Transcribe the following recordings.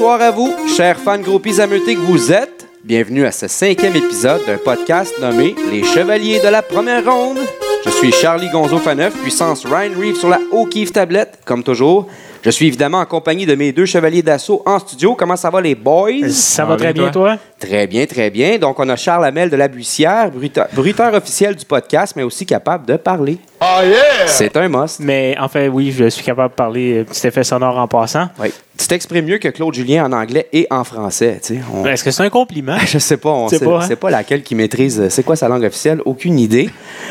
Bonsoir à vous, chers fans groupies ameutés que vous êtes. Bienvenue à ce cinquième épisode d'un podcast nommé Les Chevaliers de la Première Ronde. Je suis Charlie Gonzo Faneuf, puissance Ryan Reeve sur la O'Keefe tablette, comme toujours. Je suis évidemment en compagnie de mes deux chevaliers d'assaut en studio. Comment ça va les boys? Ça va très bien, toi? Très bien, très bien. Donc, on a Charles Hamel de la Buissière, bruiteur, bruiteur officiel du podcast, mais aussi capable de parler. Oh yeah! C'est un must. Mais en fait, oui, je suis capable de parler petit effet sonore en passant. Oui. Tu t'exprimes mieux que Claude Julien en anglais et en français. tu sais. On- Est-ce que c'est un compliment? Je sais pas, on C'est sait, pas, hein? pas laquelle qui maîtrise. C'est quoi sa langue officielle? Aucune idée.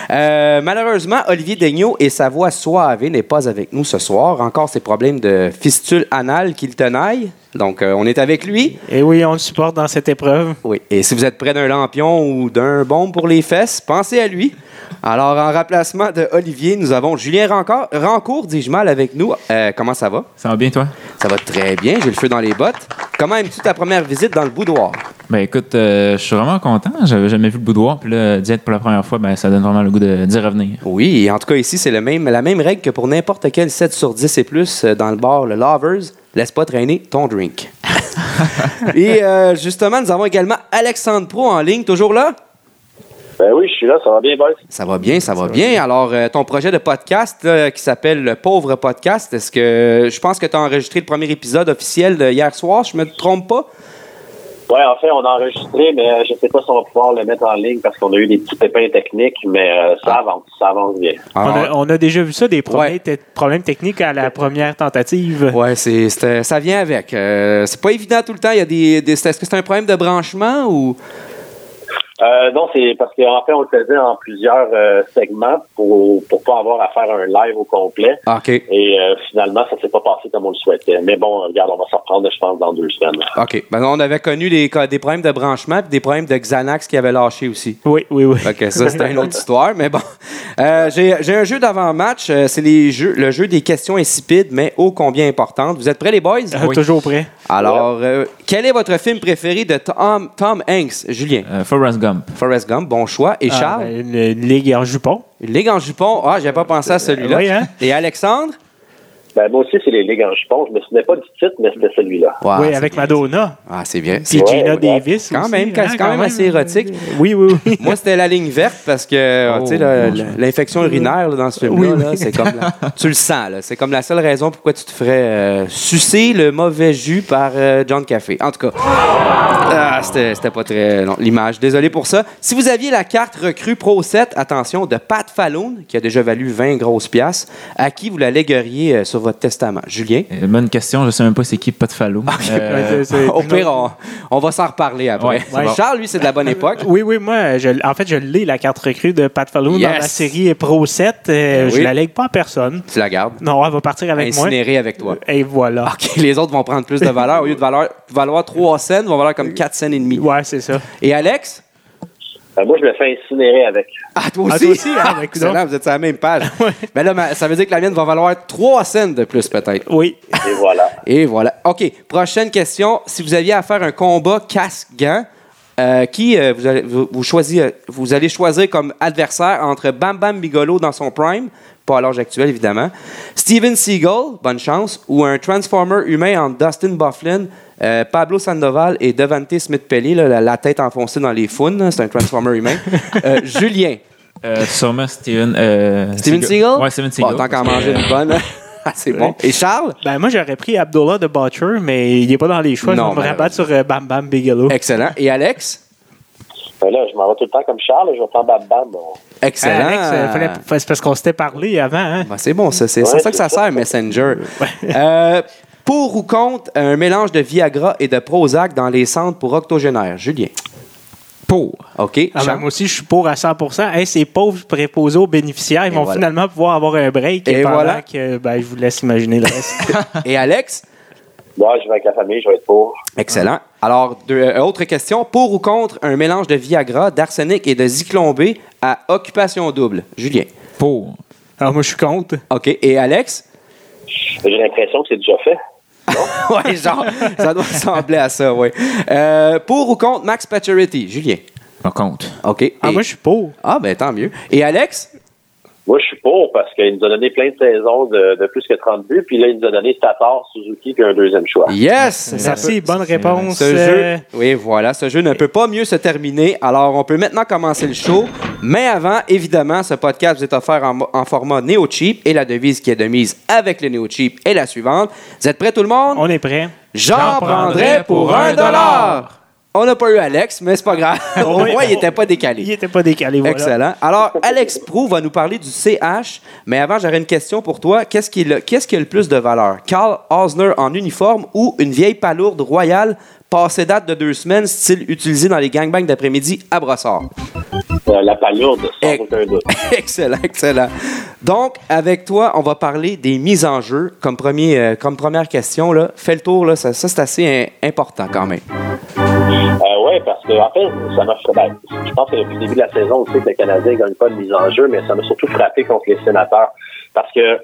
Euh, malheureusement, Olivier Daigneault et sa voix suave n'est pas avec nous ce soir. Encore ses problèmes de fistule anale qui le tenaillent. Donc, euh, on est avec lui. Et oui, on le supporte dans cette épreuve. Oui. Et si vous êtes près d'un lampion ou d'un bombe pour les fesses, pensez à lui. Alors, en remplacement de Olivier, nous avons Julien Rancourt, Rancourt dis-je mal, avec nous. Euh, comment ça va? Ça va bien, toi? Ça va très bien. J'ai le feu dans les bottes. Comment aimes-tu ta première visite dans le boudoir? Ben écoute, euh, je suis vraiment content. J'avais jamais vu le boudoir. Puis là, d'y être pour la première fois, ben, ça donne vraiment le goût de- d'y revenir. Oui, et en tout cas, ici, c'est le même, la même règle que pour n'importe quel 7 sur 10 et plus dans le bar, le Lovers. Laisse pas traîner ton drink. et euh, justement, nous avons également Alexandre Pro en ligne, toujours là? Ben oui, je suis là, ça va bien, boys? Ça va bien, ça va bien. Alors, euh, ton projet de podcast là, qui s'appelle Le Pauvre Podcast, est-ce que je pense que tu as enregistré le premier épisode officiel de hier soir, je me trompe pas? Ouais, en fait, on a enregistré, mais euh, je sais pas si on va pouvoir le mettre en ligne parce qu'on a eu des petits pépins techniques, mais euh, ça Ah. avance, ça avance bien. On, Ah, a, on a déjà vu ça, des problèmes, Ouais. te- problèmes techniques à la première tentative. Ouais, c'est, c'est- ça vient avec. Euh, c'est pas évident tout le temps. Il y a des, des- est-ce que c'est un problème de branchement ou? Euh, non, c'est parce qu'en fait, on le faisait en plusieurs euh, segments pour pour pas avoir à faire un live au complet. Ah, OK. Et euh, finalement, ça s'est pas passé comme on le souhaitait. Mais bon, regarde, on va s'en reprendre, je pense, dans deux semaines. OK. Ben, on avait connu des, cas- des problèmes de branchement des problèmes de Xanax qui avaient lâché aussi. Oui, oui, oui. Que ça, c'était une autre histoire, mais bon. Euh, j'ai, j'ai un jeu d'avant-match. euh, c'est les jeux, le jeu des questions insipides, mais ô combien importantes. Vous êtes prêts, les boys? Euh, Toujours prêt. Alors, euh, quel est votre film préféré de Tom, Tom Hanks, Julien? Euh, Forrest Gump. Forrest Gump, bon choix. Et Ah, Charles? ben, une, une ligue en jupon. Une Ligue en jupon? Ah, j'avais pas pensé à celui-là. Oui, hein? Et Alexandre? Ben, moi aussi, c'est les ligues en jupon. Je me souvenais pas du titre, mais c'était celui-là. Ouais, oui, avec bien. Madonna. Ah, c'est bien. Puis Gina ouais. Davis. Quand aussi, même, hein, c'est quand même assez érotique. Oui, oui, oui. Moi, c'était la ligne verte parce que euh, tu sais, Oh, l'infection urinaire là, dans ce film-là, Oui, oui. là, c'est comme la- tu le sens. là. C'est comme la seule raison pourquoi tu te ferais euh, sucer le mauvais jus par euh, John Café. En tout cas, ah, c'était c'était pas très long l'image. Désolé pour ça. Si vous aviez la carte recrue Pro 7, attention, de Pat Falloon, qui a déjà valu 20 grosses piastres, à qui vous la légueriez euh, sur votre testament? Julien? Euh, bonne question. Je sais même pas c'est qui, pas de fallo. Euh, Ouais, c'est- c'est- Au pire, on, on va s'en reparler après. Ouais, c'est bon. Charles, lui, c'est de la bonne époque. Oui, oui, moi, je, en fait, je l'ai, la carte recrue de Pat Falloon dans la série Pro 7. Euh, Oui. Je la lègue pas à personne. Tu la gardes? Non, elle va partir avec moi. Incinérée avec toi. Et voilà. OK, les autres vont prendre plus de valeur. Au lieu de valeur, valoir 3 cents, vont valoir comme 4 cents et demi. Ouais, c'est ça. Et Alex? Ben, moi, je me fais incinérer avec. Ah, toi Ah, aussi? toi aussi, hein? Ben, Excellent, coudonc. vous êtes sur la même page. Mais là, ça veut dire que la mienne va valoir 3 cents de plus, peut-être. Oui. Et voilà. Et voilà. OK, prochaine question. Si vous aviez à faire un combat casque-gant, euh, qui euh, vous, allez, vous, vous choisir- euh, vous allez choisir comme adversaire entre Bam Bam Bigolo dans son prime, pas à l'âge actuel évidemment, Steven Seagal, bonne chance, ou un Transformer humain entre Dustin Bufflin, euh, Pablo Sandoval et Devante Smith-Pelly, la, la tête enfoncée dans les founes, c'est un Transformer humain. Euh, Julien, euh, sûrement Steven. euh, Steven Seagal? Ouais, Steven Seagal. Bon, tant qu'à manger une bonne. Ah, c'est bon. Et Charles? Ben, moi, j'aurais pris Abdullah de Butcher, mais il n'est pas dans les choix. Non, je vais me rabattre sur euh, Bam Bam Bigelow. Excellent. Et Alex? Ben là, je m'en vais tout le temps comme Charles, je vais prendre Bam Bam. bon. Excellent. Alex, euh, fallait- c'est parce qu'on s'était parlé avant. Hein? Ben, c'est bon, ça. C'est Ouais, c'est ça que ça sert, Messenger. Euh, pour ou contre un mélange de Viagra et de Prozac dans les centres pour octogénaires? Julien. Pour. OK. Ah, ben, moi aussi, je suis pour à 100 Hey, ces pauvres préposés aux bénéficiaires, ils Et vont voilà. finalement pouvoir avoir un break. Et pendant voilà. que, ben, je vous laisse imaginer le reste. Et Alex? Moi, je vais avec la famille, je vais être pour. Excellent. Alors, deux- euh, autre question. Pour ou contre un mélange de Viagra, d'arsenic et de Zyklon B à occupation double? Julien? Pour. Alors, moi, je suis contre. OK. Et Alex? J'ai l'impression que c'est déjà fait. oui, genre, ça doit ressembler à ça, oui. Euh, pour ou contre Max Pacioretty? Julien? On compte. OK. Ah, Et- moi, je suis pour. Ah, ben tant mieux. Et Alex? Moi, je suis pour parce qu'il nous a donné plein de saisons de, de plus que 30 buts. Puis là, il nous a donné Tatar, Suzuki, puis un deuxième choix. Yes! Ça Merci, peut- bonne réponse. Ce euh, jeu, oui, voilà, ce jeu ne peut pas mieux se terminer. Alors, on peut maintenant commencer le show. Mais avant, évidemment, ce podcast vous est offert en, format Neo Cheap et la devise qui est de mise avec le Neo Cheap est la suivante. Vous êtes prêts, tout le monde? On est prêt. J'en prendrais pour un dollar. On n'a pas eu Alex, mais c'est pas grave. Au Oui. moins, il n'était pas décalé. Il n'était pas décalé. Voilà. Excellent. Alors, Alex Prou va nous parler du CH, mais avant, j'aurais une question pour toi. Qu'est-ce qui, le- qu'est-ce qui a le plus de valeur? Carl Osner en uniforme ou une vieille palourde royale passée date de deux semaines, style utilisé dans les gangbangs d'après-midi à Brossard? Euh, la palourde, sans aucun doute. excellent, excellent. Donc, avec toi, on va parler des mises en jeu. Comme, premier, euh, comme première question, là, fais le tour, là, ça, ça, c'est assez important quand même. Euh, oui, parce que en fait, ça m'a frappé. Je pense que depuis le début de la saison, on sait que le Canadien ne gagne pas de mise en jeu, mais ça m'a surtout frappé contre les sénateurs. Parce que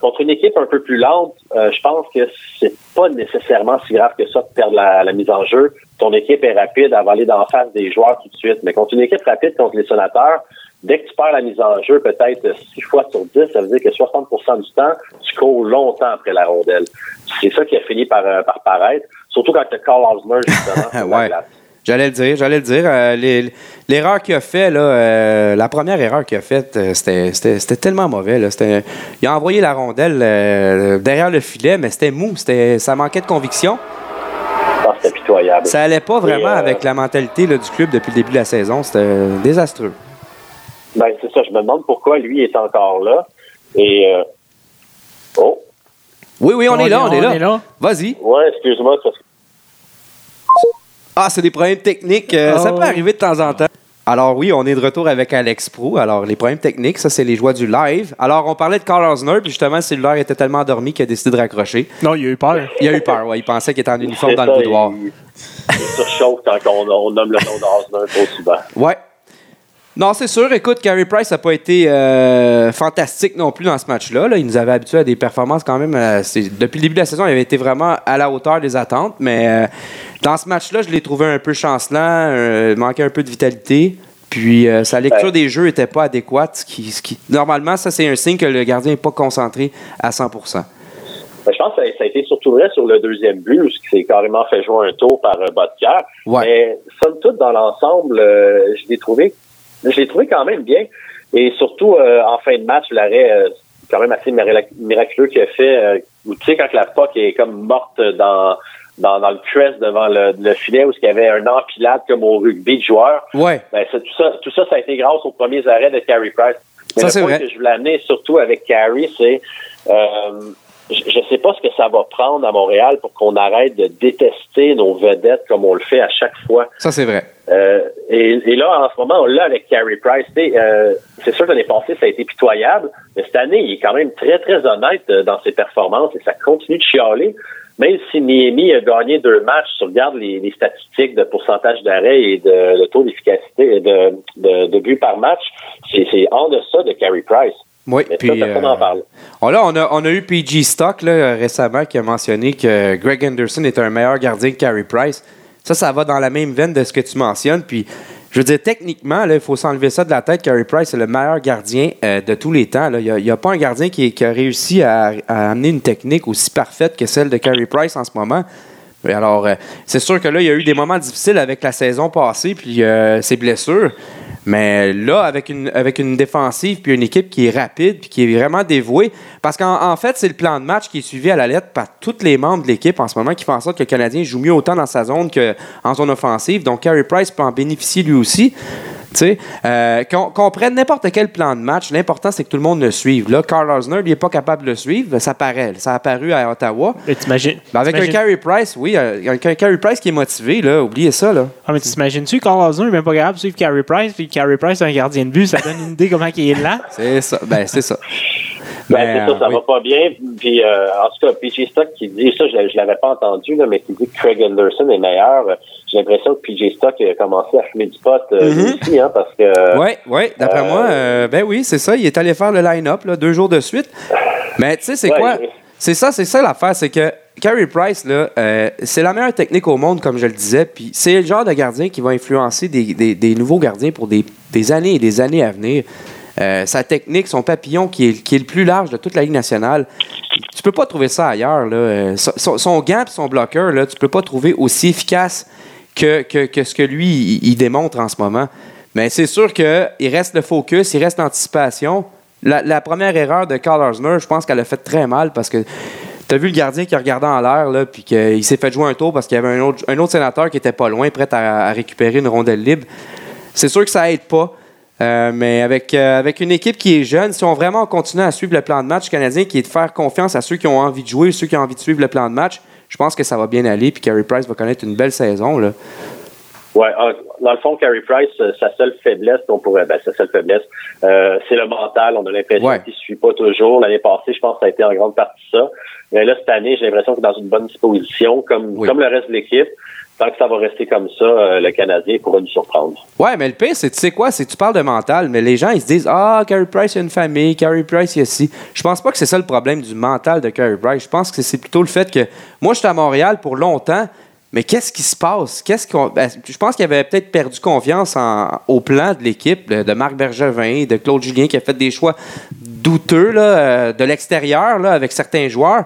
contre une équipe un peu plus lente, euh, je pense que c'est pas nécessairement si grave que ça de perdre la, la mise en jeu. Ton équipe est rapide, elle va aller d'en face des joueurs tout de suite. Mais contre une équipe rapide contre les sénateurs, dès que tu perds la mise en jeu, peut-être 6 fois sur 10, ça veut dire que 60% du temps, tu cours longtemps après la rondelle. C'est ça qui a fini par, euh, par paraître. Surtout quand tu as Carl Osmer, justement, la Ouais. glace. J'allais le dire, j'allais le dire. Euh, L'erreur qu'il a fait, là, euh, la première erreur qu'il a faite, euh, c'était- c'était c'était tellement mauvais. Là. Il a envoyé la rondelle euh, derrière le filet, mais c'était mou. C'était- Ça manquait de conviction. Ah, c'était pitoyable. Ça allait pas vraiment Et, euh, avec la mentalité là, du club depuis le début de la saison. C'était euh, désastreux. Ben, c'est ça. Je me demande pourquoi lui est encore là. Et, euh, oh, Oui, oui, on, est là, on, est là. Vas-y. ouais, excuse-moi. c'est parce que- Ah, c'est des problèmes techniques. euh, Ah ça peut ouais. arriver de temps en temps. Alors oui, on est de retour avec Alex Pro. Alors les problèmes techniques, ça c'est les joies du live. Alors on parlait de Carl Osner, puis justement le cellulaire était tellement endormi qu'il a décidé de raccrocher. Non, il a eu peur. Il a eu peur, ouais. Il pensait qu'il était en uniforme dans ça, le boudoir. Il, il surchauffe quand on, on nomme le nom d'Osner trop souvent. Ouais. Non, c'est sûr. Écoute, Carey Price n'a pas été euh, fantastique non plus dans ce match-là. là. Il nous avait habitués à des performances quand même. euh, c'est- depuis le début de la saison, il avait été vraiment à la hauteur des attentes. Mais euh, dans ce match-là, je l'ai trouvé un peu chancelant. euh, manquait un peu de vitalité. Puis euh, sa lecture Ouais. des jeux n'était pas adéquate. Ce qui, ce qui- normalement, ça, c'est un signe que le gardien n'est pas concentré à 100% Ben, je pense que ça, a été surtout vrai sur le deuxième but, où il s'est carrément fait jouer un tour par euh, Bodker. Ouais. Mais somme toute, dans l'ensemble, euh, je l'ai trouvé, je l'ai trouvé quand même bien. Et surtout, euh, en fin de match, l'arrêt, euh, quand même assez mirac- miraculeux qu'il a fait. euh, où, tu sais, quand la POC est comme morte dans, dans, dans le crest devant le, le filet, où il y avait un empilade comme au rugby de joueurs. Ouais. Ben, tout, ça, tout ça, ça a été grâce aux premiers arrêts de Carey Price. Mais Ça, le point vrai. que je voulais amener surtout avec Carey, c'est euh, je ne sais pas ce que ça va prendre à Montréal pour qu'on arrête de détester nos vedettes comme on le fait à chaque fois. Ça, c'est vrai. Euh, et, et là, en ce moment, on l'a avec Carey Price. Euh, c'est sûr que l'année passée, ça a été pitoyable, mais cette année, il est quand même très, très honnête euh, dans ses performances et ça continue de chialer. Même si Miami a gagné deux matchs, tu regardes les, les statistiques de pourcentage d'arrêt et de taux d'efficacité et de, de, de buts par match, c'est en deçà de Carey Price. Oui, Mais puis, ça, personne euh, parle. Là, on a, on a eu PG Stock là, récemment qui a mentionné que Greg Anderson est un meilleur gardien que Carey Price. Ça, ça va dans la même veine de ce que tu mentionnes. Puis, je veux dire, techniquement, là, il faut s'enlever ça de la tête. Carey Price est le meilleur gardien euh, de tous les temps. Il n'y a, pas un gardien qui, a réussi à, à amener une technique aussi parfaite que celle de Carey Price en ce moment. Alors, euh, c'est sûr que là, il y a eu des moments difficiles avec la saison passée, puis euh, ses blessures. Mais là, avec une, défensive, puis une équipe qui est rapide, puis qui est vraiment dévouée, parce qu'en en fait, c'est le plan de match qui est suivi à la lettre par tous les membres de l'équipe en ce moment qui font en sorte que le Canadien joue mieux autant dans sa zone qu'en zone offensive. Donc, Carey Price peut en bénéficier lui aussi. Tu sais, euh, qu'on prenne n'importe quel plan de match, l'important, c'est que tout le monde le suive. Là, Carl Osner, il n'est pas capable de le suivre. Ça paraît. Ça a apparu à Ottawa. Mais t'imagines. Ben, avec un Carey Price, oui, euh, avec un Carey Price qui est motivé, là, oubliez ça. Là. Ah, mais tu t'imagines-tu, Carl Osner n'est même pas capable de suivre Carey Price, puis Carey Price est un gardien de but, ça donne une idée comment il est là. C'est ça. Ben, c'est ça. Ben, Mais, c'est ça, ça euh, oui. va pas bien. Puis, euh, en tout cas, PJ Stock qui dit, ça, je, je l'avais pas entendu, là, mais qui dit que Craig Anderson est meilleur. Euh, J'ai l'impression que PJ Stock a commencé à fumer du pot euh, lui aussi, hein, parce que... Oui, oui, d'après Euh, moi, euh, ben oui, c'est ça. Il est allé faire le line-up deux jours de suite. Mais tu sais, c'est Ouais, quoi? oui. C'est ça, c'est ça l'affaire, c'est que Carey Price, là, euh, c'est la meilleure technique au monde, comme je le disais. Puis c'est le genre de gardien qui va influencer des, des- des nouveaux gardiens pour des, des années et des années à venir. Euh, sa technique, son papillon qui est, qui est le plus large de toute la Ligue nationale. Tu peux pas trouver ça ailleurs. Là. Euh, Son, son gant et son bloqueur, là, tu peux pas trouver aussi efficace que, que, que ce que lui, il, démontre en ce moment. Mais c'est sûr qu'il reste le focus, il reste l'anticipation. La, première erreur de Carl Arzner, je pense qu'elle a fait très mal parce que tu as vu le gardien qui a regardé en l'air, là, puis qu'il s'est fait jouer un tour parce qu'il y avait un autre, un autre sénateur qui était pas loin, prêt à, à récupérer une rondelle libre. C'est sûr que ça aide pas. Euh, mais avec, euh, avec une équipe qui est jeune, si on vraiment continue à suivre le plan de match canadien, qui est de faire confiance à ceux qui ont envie de jouer, ceux qui ont envie de suivre le plan de match, je pense que ça va bien aller. Puis Carey Price va connaître une belle saison. Là. Ouais, ah, dans le fond, Carey Price, euh, sa seule faiblesse, on pourrait, ben, sa seule faiblesse, euh, c'est le mental. On a l'impression Ouais. qu'il ne suit pas toujours. L'année passée, je pense que ça a été en grande partie ça. Mais là, cette année, j'ai l'impression qu'il est dans une bonne disposition, comme, Oui. comme le reste de l'équipe. Tant que ça va rester comme ça, euh, le Canadien pourra nous surprendre. Ouais, mais le pire, c'est, tu sais quoi, c'est tu parles de mental, mais les gens, ils se disent Ah, Carey Price, il a une famille, Carey Price, il a ci. Je pense pas que c'est ça le problème du mental de Carey Price. Je pense que c'est plutôt le fait que moi, j'étais à Montréal pour longtemps, mais qu'est-ce qui se passe? Qu'est-ce qu'on. ben, je pense qu'il avait peut-être perdu confiance en- au plan de l'équipe, de Marc Bergevin, de Claude Julien, qui a fait des choix douteux là, euh, de l'extérieur avec certains joueurs.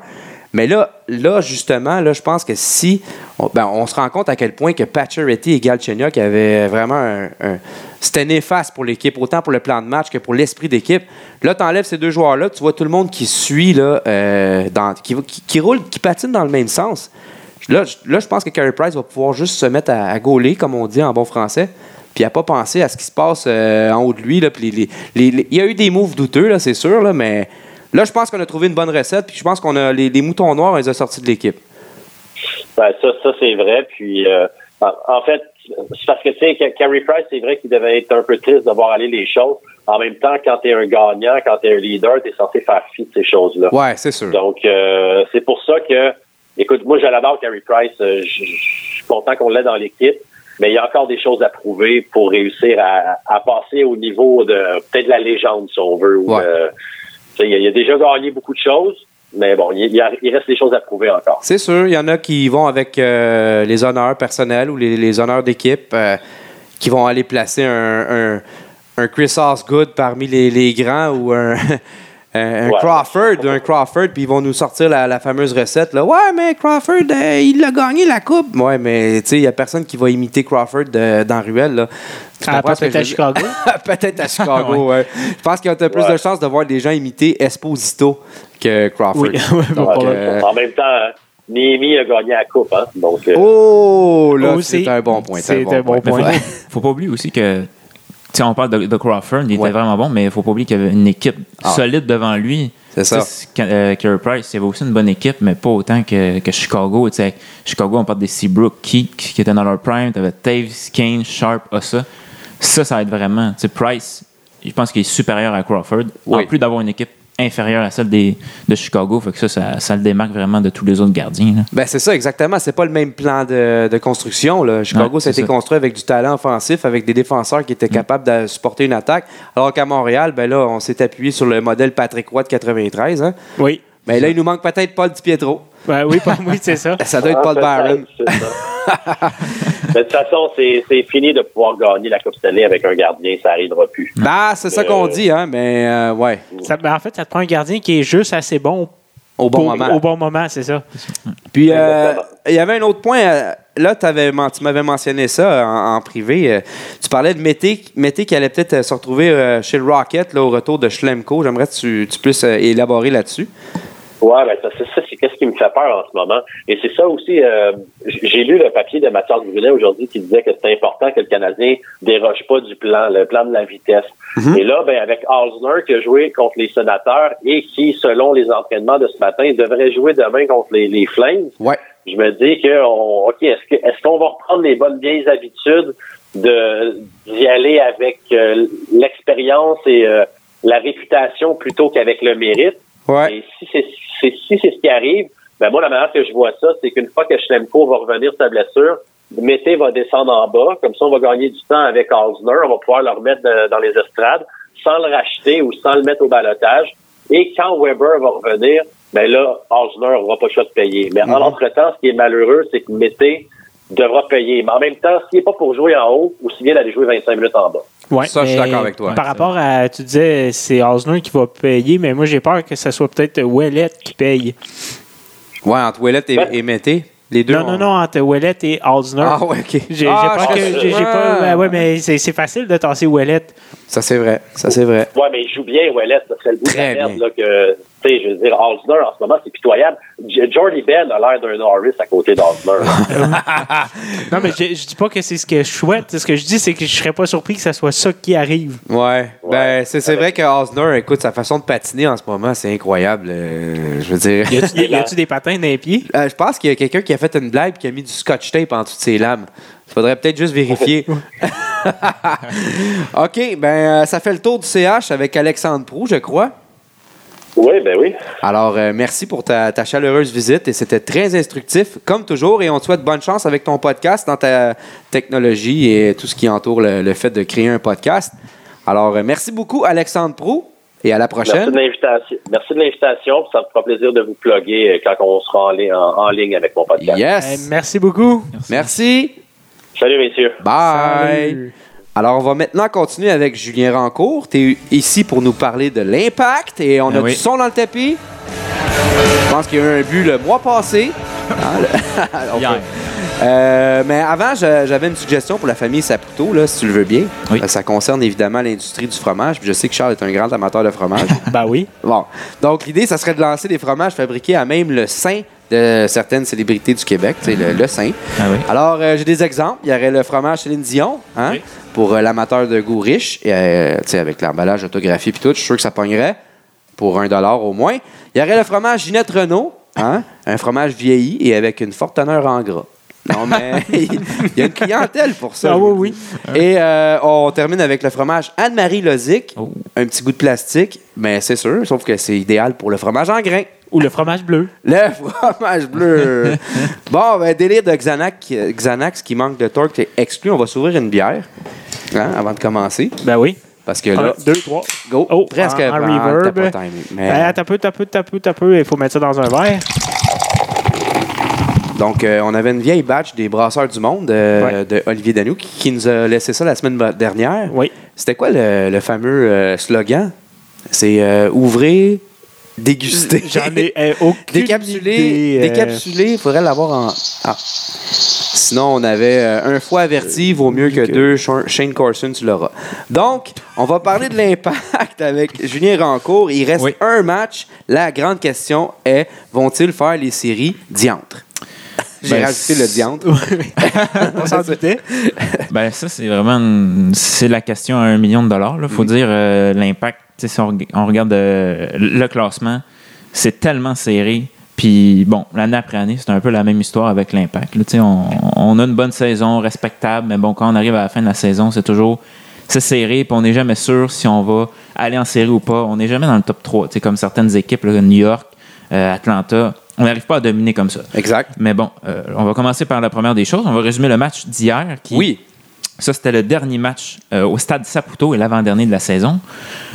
Mais là, là justement, là, je pense que si on, ben, on se rend compte à quel point que Pacioretty et Galchenyuk avaient vraiment un, un- c'était néfaste pour l'équipe, autant pour le plan de match que pour l'esprit d'équipe. Là, tu enlèves ces deux joueurs-là, tu vois tout le monde qui suit, là, euh, qui, roule, qui patine dans le même sens. Là, là, je pense que Carey Price va pouvoir juste se mettre à, gauler, comme on dit en bon français, puis à pas penser à ce qui se passe euh, en haut de lui. Là, il y a eu des moves douteux, là, c'est sûr, là, mais là, je pense qu'on a trouvé une bonne recette, puis je pense qu'on a les, les moutons noirs, on les a sortis de l'équipe. Ben, ça, ça c'est vrai. Puis, euh, en, fait, c'est parce que, tu sais, Carey Price, c'est vrai qu'il devait être un peu triste de voir aller les choses. En même temps, quand tu es un gagnant, quand tu es un leader, tu es censé faire fi de ces choses-là. Ouais, c'est sûr. Donc, euh, c'est pour ça que, écoute, moi, je l'adore, Carey Price. Euh, Je je suis content qu'on l'ait dans l'équipe, mais il y a encore des choses à prouver pour réussir à, à passer au niveau de peut-être la légende, si on veut. ou Ouais. Il, a, il a déjà gagné beaucoup de choses, mais bon, il, reste des choses à prouver encore. C'est sûr, il y en a qui vont avec euh, les honneurs personnels ou les, les honneurs d'équipe, euh, qui vont aller placer un, un, un Chris Osgood parmi les, les grands ou un, un, un Ouais. Crawford, un Crawford, puis ils vont nous sortir la, la fameuse recette. Là. Ouais, mais Crawford, euh, il a gagné la coupe. Ouais, mais tu sais, il n'y a personne qui va imiter Crawford dans Ruelle. Là. Ah, peut-être à? Chicago. Peut-être à Chicago, ouais. Je pense qu'il y a peut-être plus de chances de voir des gens imiter Esposito que Crawford. Oui, Donc, euh, En même temps, Niemi a gagné la coupe, hein? Donc, euh, Oh, là, Aussi. c'est un bon point. C'est un bon point. pas, faut pas oublier aussi que, tu sais, on parle de, de Crawford, il était Ouais. vraiment bon, mais il faut pas oublier qu'il y avait une équipe Ah. solide devant lui. C'est ça. Euh, Carey Price, il y avait aussi une bonne équipe, mais pas autant que, que Chicago. Tu sais, Chicago, on parle des Seabrook, qui, qui étaient dans leur prime. Tu avais Taves, Kane, Sharp, Ossa. Ça, ça aide vraiment. Tu sais, Price, je pense qu'il est supérieur à Crawford, Oui. en plus d'avoir une équipe inférieure à celle des, de Chicago. Fait que ça, ça, ça le démarque vraiment de tous les autres gardiens. là. Ben, c'est ça, exactement. C'est pas le même plan de, de construction. Là. Chicago, Ouais, ça a été ça. construit avec du talent offensif, avec des défenseurs qui étaient capables de supporter une attaque. Alors qu'à Montréal, ben là, on s'est appuyé sur le modèle Patrick Roy de 93. Hein. Oui. Mais là, il nous manque peut-être Paul Di Pietro. Ben oui, pas- oui, c'est ça. Ça doit être Ah, Paul c'est ça. Mais de toute façon, c'est c'est fini de pouvoir gagner la Coupe Stanley avec un gardien, ça n'arrivera plus. Ben, c'est ça qu'on Euh, dit, hein, mais euh, ouais, Ça- ben, en fait, ça te prend un gardien qui est juste assez bon au bon pour- moment. au bon moment, c'est ça. Puis, euh, il y avait un autre point. euh, là, t'avais men- tu m'avais mentionné ça en, en privé. tu parlais de Mété, Mété qui allait peut-être se retrouver chez le Rocket là, au retour de Schlemko. J'aimerais que tu, tu puisses élaborer là-dessus. Ouais, ben ça, c'est ça, c'est qu'est-ce qui me fait peur en ce moment. Et c'est ça aussi. euh, j'ai lu le papier de Mathias Brunet aujourd'hui qui disait que c'est important que le Canadien déroge pas du plan, le plan de la vitesse. Et là, ben avec Osner qui a joué contre les Sénateurs et qui, selon les entraînements de ce matin, devrait jouer demain contre les, les Flames. Ouais. je me dis que on, ok est-ce que est-ce qu'on va reprendre les bonnes vieilles habitudes de d'y aller avec euh, l'expérience et euh, la réputation plutôt qu'avec le mérite? Ouais. et si c'est si c'est ce qui arrive ben moi la manière que je vois ça c'est qu'une fois que Schlemko va revenir de sa blessure Mété va descendre en bas comme ça on va gagner du temps avec Osner on va pouvoir le remettre dans les estrades sans le racheter ou sans le mettre au balotage et quand Weber va revenir ben là, Osner n'aura pas le choix de payer. Mais en entre-temps, ce qui est malheureux, c'est que Mété devra payer. Mais en même temps, s'il n'est pas pour jouer en haut, aussi bien d'aller jouer 25 minutes en bas. Ouais, Ça, je suis d'accord avec toi. Par rapport à, tu disais, c'est Osner qui va payer, mais moi, j'ai peur que ce soit peut-être Ouellet qui paye. Ouais, entre Ouellet et, et Mété. Les deux. Non, ont- non, non, entre Ouellet et Osner. Ah, ouais, OK. J'ai Ah, j'ai peur que. j'ai- pas. Ouais, mais c'est c'est facile de tasser Ouellet. Ça, c'est vrai. Ça, c'est vrai. Ouais, mais il joue bien, Ouellet. Ça serait le bout de la merde, bien. là, que, sais, je veux dire, Osner, en ce moment, c'est pitoyable. Jordy Ben a l'air d'un Norris à côté d'Osner. Non, mais je, je dis pas que c'est ce que je souhaite. Ce que je dis, c'est que je serais pas surpris que ça soit ça qui arrive. Ouais. Ben, c'est c'est vrai que Osner, écoute, sa façon de patiner en ce moment, c'est incroyable. euh, je veux dire. Y a-tu des, y a-tu des patins dans les pieds? Euh, je pense qu'il y a quelqu'un qui a fait une blague et qui a mis du scotch tape en dessous de ses lames. Il faudrait peut-être juste vérifier. OK, ben euh, ça fait le tour du CH avec Alexandre Prou, je crois. Oui, ben oui. Alors, euh, merci pour ta, ta chaleureuse visite et c'était très instructif, comme toujours. Et on te souhaite bonne chance avec ton podcast dans ta technologie et tout ce qui entoure le, le fait de créer un podcast. Alors, euh, merci beaucoup, Alexandre Prou, et à la Merci prochaine. de l'invitation. Merci de l'invitation. Ça me fera plaisir de vous plugger euh, quand on sera en, li- en- en ligne avec mon podcast. Euh, Yes. merci beaucoup. Merci. Salut, messieurs. Bye. Salut. Alors, on va maintenant continuer avec Julien Rancourt. Tu es ici pour nous parler de l'impact et on a Ah oui. du son dans le tapis. Je pense qu'il y a eu un but le mois passé. Hein, le- Euh, mais avant, j'avais une suggestion pour la famille Saputo, là, si tu le veux bien. Oui. Euh, Ça concerne évidemment l'industrie du fromage. Puis je sais que Charles est un grand amateur de fromage. Ben oui. Bon. Donc, l'idée, ça serait de lancer des fromages fabriqués à même le sein de certaines célébrités du Québec, le, le sein. Ah oui. Alors, euh, j'ai des exemples. Il y aurait le fromage Céline Dion, hein, Oui. Pour euh, l'amateur de goût riche, et, euh, tu sais, avec l'emballage autographié puis tout. Je suis sûr que ça pognerait pour un dollar au moins. Il y aurait le fromage Ginette Renault, hein, un fromage vieilli et avec une forte teneur en gras. Non, mais il y a une clientèle pour ça. Ah oui, dis. Et euh, on termine avec le fromage Anne-Marie Lozic. Oh. Un petit goût de plastique, mais c'est sûr, sauf que c'est idéal pour le fromage en grains. Ou le fromage bleu. Le fromage bleu. bon, ben, délire de Xanax, Xanax qui manque de torque est exclu. On va s'ouvrir une bière hein, avant de commencer. Ben oui. Parce que Un, là, deux, trois. go, Oh, presque en- en reverb. t'as pas timé. Mais, Ben, t'as peu, t'as peu, t'as peu, t'as peu. Il faut mettre ça dans un verre. donc, euh, on avait une vieille batch des Brasseurs du Monde euh, de Olivier Danou qui, qui nous a laissé ça la semaine dernière. Oui. C'était quoi le, le fameux euh, slogan? C'est euh, ouvrez, dégustez. J'en ai euh, aucune Décapsulé, idée, euh, décapsulé, il faudrait l'avoir en. Ah. Sinon, on avait euh, un fois averti, vaut mieux que que- deux. Sh- Shane Carson, tu l'auras. Donc, on va parler de l'impact avec Julien Rancourt. Il reste Oui. un match. La grande question est vont-ils faire les séries diantres? J'ai Ben, rajouté le diantre. On s'en doutait. Ben ça, c'est vraiment une- c'est la question à un million de dollars. Il faut dire euh, l'impact. Si on, reg- on regarde euh, le classement, c'est tellement serré. Puis bon, l'année après année, c'est un peu la même histoire avec l'impact. On, on a une bonne saison, respectable, mais bon, quand on arrive à la fin de la saison, c'est toujours c'est serré, puis on n'est jamais sûr si on va aller en série ou pas. On n'est jamais dans le top 3. Tu sais, comme certaines équipes, là, New York, euh, Atlanta, on n'arrive pas à dominer comme ça. Exact. Mais bon, euh, on va commencer par la première des choses. On va résumer le match d'hier. Qui, Oui. Ça, c'était le dernier match euh, au stade Saputo et l'avant-dernier de la saison.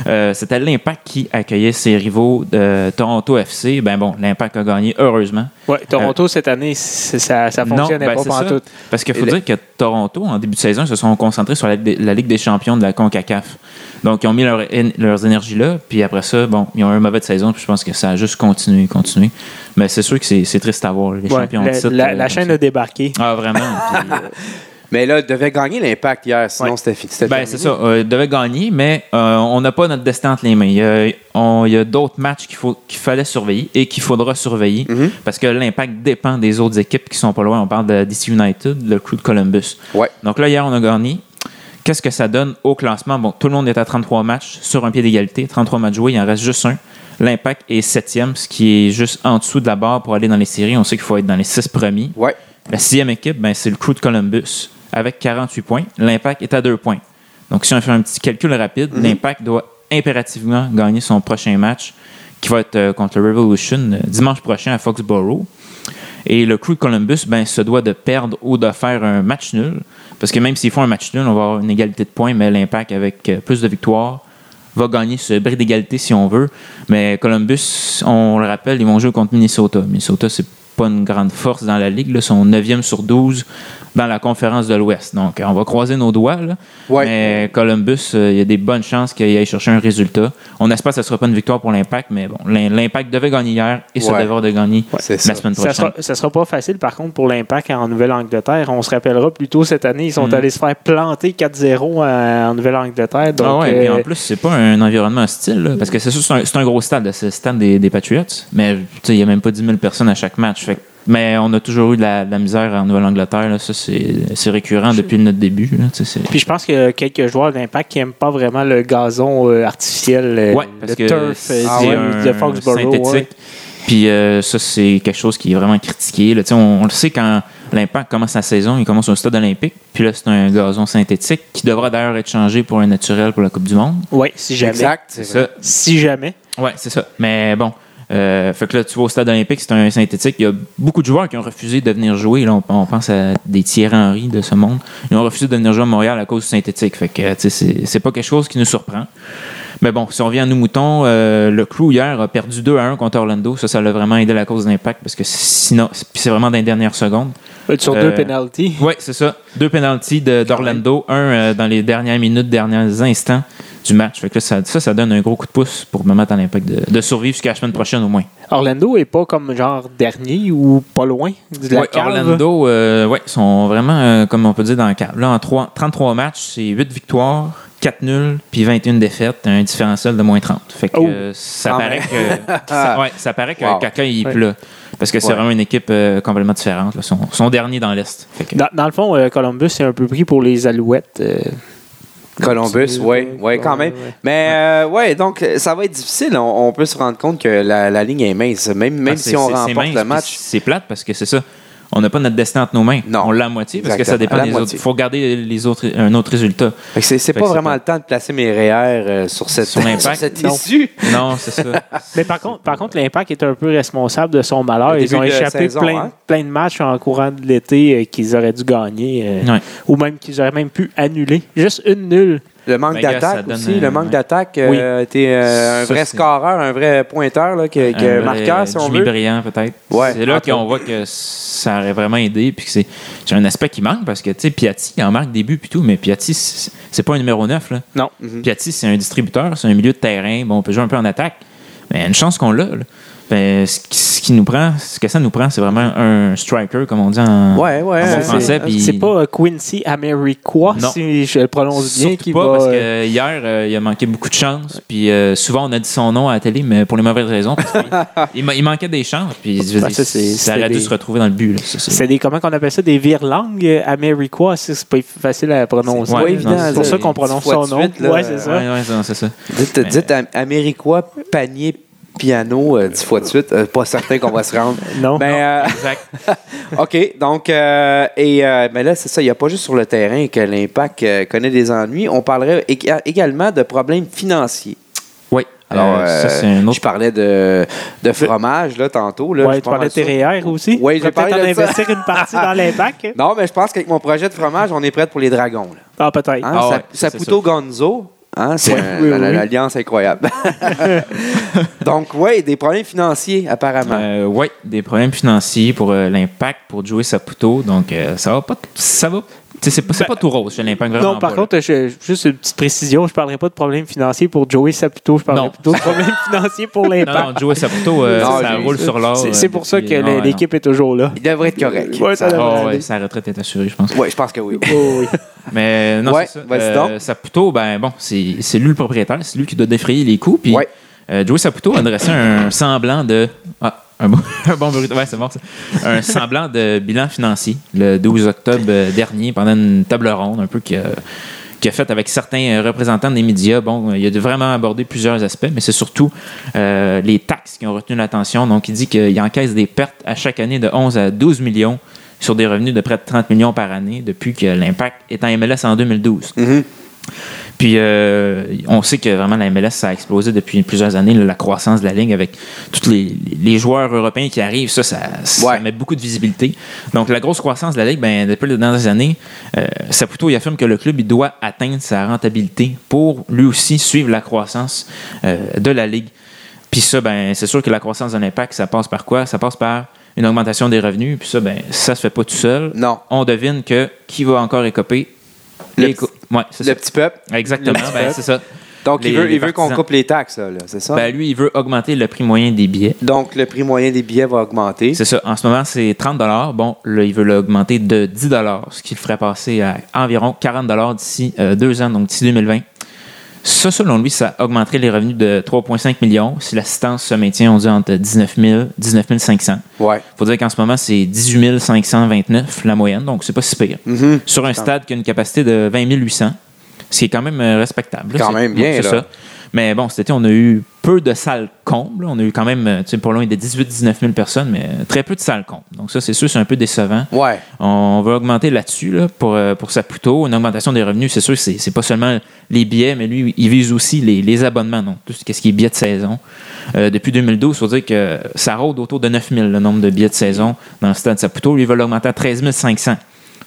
Euh, c'était l'Impact qui accueillait ses rivaux de Toronto FC. Ben bon, l'Impact a gagné, heureusement. Ouais, Toronto, cette année, ça, ça fonctionnait ben, pas pendant ça. tout. Parce qu'il faut Et dire que Toronto, en début de saison, ils se sont concentrés sur la, la Ligue des champions de la CONCACAF. Donc, ils ont mis leur, leurs énergies là. Puis après ça, bon, ils ont eu une mauvaise saison. Puis je pense que ça a juste continué, continué. Mais c'est sûr que c'est triste à voir, les Ouais, champions la, de titre. la- euh, la comme chaîne ça. a débarqué. Ah, vraiment. Puis, euh, Mais là, il devait gagner l'impact hier, sinon Ouais. c'était fi- c'était Ben, c'est ça. Euh, il devait gagner, mais euh, on n'a pas notre destin entre les mains. Il y a, d'autres matchs qu'il faut qu'il fallait surveiller et qu'il faudra surveiller Mhm. parce que l'impact dépend des autres équipes qui sont pas loin. On parle de DC United, le Crew de Columbus. Ouais. Donc là, hier, on a gagné. Qu'est-ce que ça donne au classement? Bon, tout le monde est à 33 matchs sur un pied d'égalité. 33 matchs joués, il en reste juste un. L'impact est septième, ce qui est juste en dessous de la barre pour aller dans les séries. On sait qu'il faut être dans les six premiers. Ouais. La sixième équipe, ben, c'est le Crew de Columbus avec 48 points. L'impact est à 2 points. Donc, si on fait un petit calcul rapide, l'impact doit impérativement gagner son prochain match qui va être euh, contre le Revolution euh, dimanche prochain à Foxborough. Et le Crew Columbus ben, se doit de perdre ou de faire un match nul. Parce que même s'ils font un match nul, on va avoir une égalité de points, mais l'impact avec euh, plus de victoires va gagner ce bris d'égalité si on veut. Mais Columbus, on le rappelle, ils vont jouer contre Minnesota. Minnesota, c'est pas une grande force dans la ligue. Là. Ils sont 9e sur 12 dans la conférence de l'Ouest. Donc, on va croiser nos doigts. Là. Ouais. Mais Columbus, euh, il y a des bonnes chances qu'il aille chercher un résultat. On espère que ce ne sera pas une victoire pour l'Impact, mais bon, l'Im- l'Impact devait gagner hier et ça Ouais. devrait de gagner la ça. semaine Ça prochaine. sera, ça sera pas facile, par contre, pour l'Impact en Nouvelle-Angleterre. On se rappellera plus tôt cette année, ils sont Mhm. allés se faire planter 4-0 en, en Nouvelle-Angleterre. Ah ouais, euh, et en plus, c'est pas un environnement hostile, là, parce que c'est sûr, c'est un, c'est un gros stade, c'est le stade des, des Patriots, mais il n'y a même pas 10 000 personnes à chaque match. Mais on a toujours eu de la, de la misère en Nouvelle-Angleterre, là, ça c'est récurrent depuis notre début. Là, tu sais, c'est- Puis je pense qu'il y a quelques joueurs d'Impact qui n'aiment pas vraiment le gazon euh, artificiel, euh, Ouais, le que turf c'est du- un de Foxborough. synthétique. ouais. Puis euh, ça, c'est quelque chose qui est vraiment critiqué. là. Tu sais, On, on le sait quand l'Impact commence la saison, il commence au stade olympique. Puis là, c'est un gazon synthétique qui devra d'ailleurs être changé pour un naturel pour la Coupe du Monde. Ouais, si jamais. Exact. C'est ça. ça. Si jamais. Ouais, c'est ça. Mais bon, euh, fait que là, tu vas au stade olympique, c'est un synthétique. Il y a beaucoup de joueurs qui ont refusé de venir jouer. Là, on, on pense à des Thierry Henry de ce monde. Ils ont refusé de venir jouer à Montréal à cause du synthétique. Fait que, tu sais, c'est, pas quelque chose qui nous surprend. Mais bon, si on revient à nous moutons, euh, le crew hier a perdu 2 à 1 contre Orlando. Ça, ça l'a vraiment aidé la cause d'impact parce que sinon, puis c'est vraiment dans les dernières secondes. Euh, Sur Euh, deux penalties. Oui, c'est ça. Deux penalties de- d'Orlando, un euh, dans les dernières minutes, derniers instants du match. Fait que là, ça, ça, ça donne un gros coup de pouce pour me mettre à l'impact de, de survivre jusqu'à la semaine prochaine au moins. Orlando est pas comme genre dernier ou pas loin de la Ouais, cave. Orlando, euh, ouais, sont vraiment, euh, comme on peut dire, dans le cadre. Là, en trois- 33 matchs, c'est 8 victoires, 4 nuls, puis 21 défaites, un différentiel de moins 30. Fait que Oh. euh, ça, Quand paraît que, ça, ouais, ça paraît que Wow. Il est Ouais. plus là. Parce que c'est Ouais. vraiment une équipe euh, complètement différente. là. Ils sont, sont derniers dans l'Est. Que- Dans, dans le fond, euh, Columbus c'est un peu pris pour les Alouettes. Columbus, oui, ouais, quand même. Mais euh, ouais, donc ça va être difficile. On, on peut se rendre compte que la, la ligne est mince. Même, même Ah, si on remporte le match. C'est plate parce que c'est ça. On n'a pas notre destin entre nos mains. Non. On l'a à moitié parce que ça dépend la des moitié. autres. Il faut regarder les autres, un autre résultat. C'est pas vraiment pas- le temps de placer mes REER euh, sur cette, Sur l'impact? sur cette Non. issue. Non, c'est ça. Mais par contre, par contre, l'Impact est un peu responsable de son malheur. Ils ont échappé saison, plein, hein? plein de matchs en courant de l'été euh, qu'ils auraient dû gagner. euh, Ouais. Ou même qu'ils auraient même pu annuler. Juste une nulle. Le manque Ben, d'attaque aussi. euh, le manque ouais. d'attaque euh, euh, un vrai scoreur, un vrai pointeur, là, que, que marqueur, si on Jimmy veut. Brillant, peut-être. Ouais, c'est là qu'on voit que ça aurait vraiment aidé. Puis que c'est c'est un aspect qui manque parce que, tu sais, Piatti, il en marque des buts puis tout, mais Piatti, c'est pas un numéro 9. Là. Non. Mhm. Piatti, c'est un distributeur, c'est un milieu de terrain. Bon, on peut jouer un peu en attaque, mais une chance qu'on l'a. là. Ben, ce, qui, ce qui nous prend, ce que ça nous prend, c'est vraiment un striker, comme on dit en, Ouais, ouais. en bon c'est- français. puis- C'est pas euh, Quincy Americois, Non. si je le prononce bien, Surtout pas va. parce que euh, hier, euh, il a manqué beaucoup de chance. Puis euh, souvent, on a dit son nom à la télé, mais pour les mauvaises raisons. il, ma- il manquait des chances. Puis Ah, dire, ça, c'est- ça aurait c'était dû des- se retrouver dans le but. Ça, c'est- des, comment qu'on appelle ça, des virlangues Americois, ça, c'est pas facile à prononcer. Ouais, C'est pour ça qu'on prononce son nom. ouais, c'est ça. Ça. Dites, dites am- Américois, panier, piano, euh, dix fois de suite. Euh, pas certain qu'on va se rendre. Non. Mais, euh, Exact. OK, donc, euh, et, euh, mais là, c'est ça, il n'y a pas juste sur le terrain que l'impact euh, connaît des ennuis. On parlerait ég- également de problèmes financiers. Oui. Alors, Euh, ça, euh, c'est un je autre. parlais de, de fromage, là, tantôt. Là, Ouais, Je tu parlais de aussi? Oui, j'ai parlé en de ça. investir une partie dans l'impact. Non, mais je pense qu'avec mon projet de fromage, on est prêt pour les dragons. là. Ah, peut-être. Hein, Ah ouais, Saputo Gonzo, hein, c'est oui, oui. incroyable. Donc, oui, des problèmes financiers, apparemment. Euh, oui, des problèmes financiers pour euh, l'impact, pour jouer Saputo. Donc, euh, ça va pas. Ça va. C'est pas, pas tout rose chez l'impact. vraiment Non, par pas, contre, je- juste une petite précision, je ne parlerai pas de problèmes financiers pour Joey Saputo, je parlerai Non. plutôt de problèmes financiers pour l'impact. Non, non, Joey Saputo, euh, Non, ça roule sur l'or. C'est pour ça que non, l'équipe est toujours là. Il devrait être correct. Ouais, ça devrait Ah, ouais, aller. sa retraite est assurée, je pense. Oui, je pense que oui. Oh, oui. Mais non, Ouais, c'est ça. donc. Saputo, ben bon, c'est c'est lui le propriétaire, c'est lui qui doit défrayer les coûts. Puis Ouais. euh, Joey Saputo a dressé un semblant de. Ah, un bon, un bon bruit. Ouais, c'est bon ça. Un semblant de bilan financier le 12 octobre euh, dernier pendant une table ronde, un peu qui a, qui a fait avec certains euh, représentants des médias. Bon, il a vraiment abordé plusieurs aspects, mais c'est surtout euh, les taxes qui ont retenu l'attention. Donc, il dit qu'il encaisse des pertes à chaque année de 11 à 12 millions sur des revenus de près de 30 millions par année depuis que l'impact est en MLS en 2012. Mhm. Puis euh, on sait que vraiment la MLS ça a explosé depuis plusieurs années, là, la croissance de la ligue avec tous les, les joueurs européens qui arrivent, ça, ça, ça Ouais. met beaucoup de visibilité. Donc la grosse croissance de la ligue, ben, depuis les dernières années, euh, Saputo il affirme que le club il doit atteindre sa rentabilité pour lui aussi suivre la croissance euh, de la ligue. Puis ça, ben, c'est sûr que la croissance de l'impact, ça passe par quoi? Ça passe par une augmentation des revenus, puis ça, ben, ça se fait pas tout seul. Non. On devine que qui va encore écoper? Le Les ouais, c'est Le ça. petit peuple. Exactement, ben, c'est ça. Donc, il Les- veut, il veut qu'on coupe les taxes, là, là, c'est ça? Ben, lui, il veut augmenter le prix moyen des billets. Donc, le prix moyen des billets va augmenter. C'est ça. En ce moment, c'est 30 Bon, là, il veut l'augmenter de 10 ce qui le ferait passer à environ 40 d'ici euh, deux ans, donc d'ici 2020. Ça, selon lui, ça augmenterait les revenus de 3,5 millions si l'assistance se maintient, on dit, entre 19 000 19 500. Ouais. faut dire qu'en ce moment, c'est 18 529 la moyenne, donc c'est pas si pire. Mhm. Sur un stade qui a une capacité de 20 800, ce qui est quand même euh, respectable. Quand même bien, c'est là. ça. Mais bon, cet été, on a eu peu de salles combles. On a eu quand même, euh, tu sais, pour loin de 18-19 000 personnes, mais très peu de salles combles. Donc ça, c'est sûr, c'est un peu décevant. Ouais. On va augmenter là-dessus là, pour, euh, pour Saputo. Une augmentation des revenus, c'est sûr c'est, c'est pas seulement les billets, mais lui, il vise aussi les, les abonnements, donc tout ce qui est billets de saison. Euh, depuis 2012, il faut dire que ça rôde autour de 9 000 le nombre de billets de saison dans le stade Saputo. Lui, il va l'augmenter à 13 500,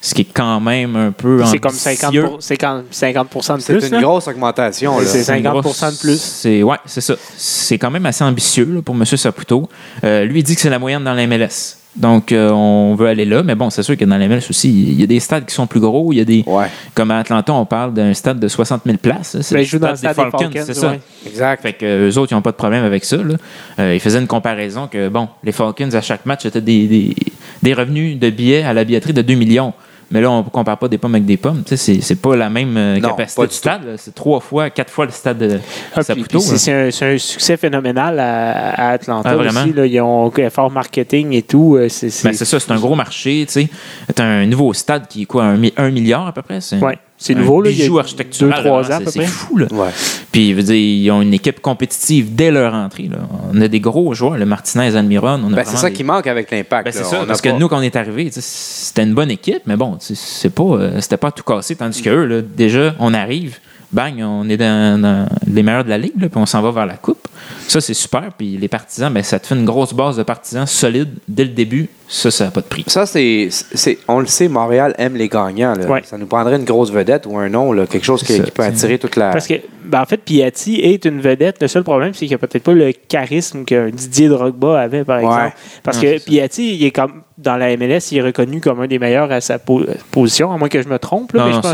ce qui est quand même un peu C'est comme 50, ambitieux. pour- c'est quand- 50 de C'est plus. une là. grosse augmentation. là. C'est C'est une 50% grosse- de plus. C'est, ouais, c'est ça. C'est quand même assez ambitieux là, pour M. Saputo. Euh, lui, il dit que c'est la moyenne dans la MLS. Donc, euh, on veut aller là. Mais bon, c'est sûr que dans la MLS aussi, il y a des stades qui sont plus gros. Il y a des. Ouais. Comme à Atlanta, on parle d'un stade de 60 000 places. C'est Ben, le stade des Falcons, c'est ça. ouais. Exact. Fait que euh, eux autres, ils n'ont pas de problème avec ça. Là. Euh, ils faisaient une comparaison que, bon, les Falcons, à chaque match, c'était des, des, des revenus de billets à la billetterie de 2 millions. Mais là, on ne compare pas des pommes avec des pommes. Tu sais, C'est, c'est pas la même euh, Non, capacité pas du stade. là. C'est trois fois, quatre fois le stade de Ah, puis- Saputo. puis c'est- là. c'est un, c'est un succès phénoménal à, à Atlanta Ah, vraiment? aussi. Là. Ils ont un fort marketing et tout. euh, C'est, c'est- Ben, c'est ça, c'est un gros marché. Tu sais. C'est un nouveau stade qui est quoi, un, mi- un milliard à peu près? C'est, Ouais, c'est un nouveau. Là. Bijou architectural. deux, trois ans à peu c'est, près. c'est fou. Là. Ouais. Puis, je veux dire, ils ont une équipe compétitive dès leur entrée. Là. On a des gros joueurs, le Martinez, Almiron. Ben, c'est ça des- qui manque avec l'impact. Ben, c'est ça, parce pas- que nous, quand on est arrivé, c'était une bonne équipe, mais bon, c'est pas, euh, c'était pas tout cassé. Tandis que eux, là, déjà, on arrive, bang, on est dans, dans les meilleurs de la ligue, là, puis on s'en va vers la coupe. Ça, c'est super. Puis les partisans, ben, ça te fait une grosse base de partisans solides dès le début. Ça, ça n'a pas de prix. Ça, c'est, c'est- On le sait, Montréal aime les gagnants. là. Ouais. Ça nous prendrait une grosse vedette ou un nom, là, quelque chose qui, C'est ça, qui peut attirer toute la. Parce que, ben, en fait, Piatti est une vedette. Le seul problème, c'est qu'il n'a peut-être pas le charisme qu'un Didier Drogba avait, par Ouais. exemple. Parce Non, que. Piatti, il est comme, dans la MLS, il est reconnu comme un des meilleurs à sa po- position, à moins que je me trompe. Là, Non, mais je pense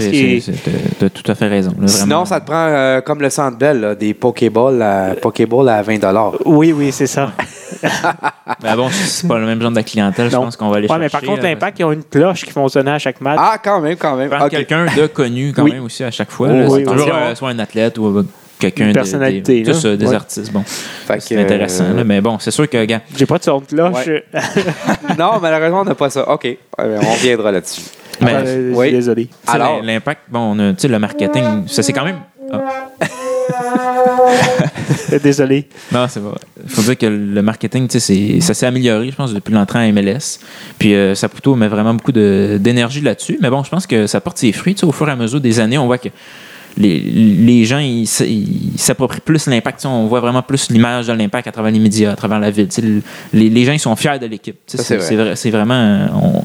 t'as- t'as tout à fait raison. là, Sinon, ça te prend euh, comme le Centre Bell, là, des Pokéballs à, Pokéball à 20 Oui, oui, c'est ça. Ben bon, c'est pas le même genre de clientèle, je pense qu'on va aller Ouais, chercher. mais par contre, l'Impact, ils ont une cloche qui fonctionnait à chaque match. Ah, quand même, quand même. Quelqu'un de connu quand Oui. même aussi à chaque fois. Oui, là. oui, oui. toujours euh, soit un athlète ou euh, quelqu'un Une de- personnalité, Des, là. des Ouais. artistes. Bon, Fait que, c'est intéressant. euh, là, mais bon, c'est sûr que, gars, J'ai pas de son de cloche. Ouais. non, malheureusement, on n'a pas ça. OK. On reviendra là-dessus. mais, Euh, je oui. suis désolé. Alors- l'impact, bon, on a, tu sais, le marketing, ça c'est quand même. Ah, Désolé. non, c'est vrai. Il faut dire que le marketing, tu sais, c'est- ça s'est amélioré, je pense, depuis l'entrée à MLS. Puis euh, Saputo met vraiment beaucoup de- d'énergie là-dessus. Mais bon, je pense que ça porte ses fruits. Au fur et à mesure des années, on voit que les, les gens, ils s'approprient plus l'impact. On voit vraiment plus l'image de l'impact à travers les médias, à travers la ville. Les, les gens, ils sont fiers de l'équipe. C'est vrai- c'est vraiment... on-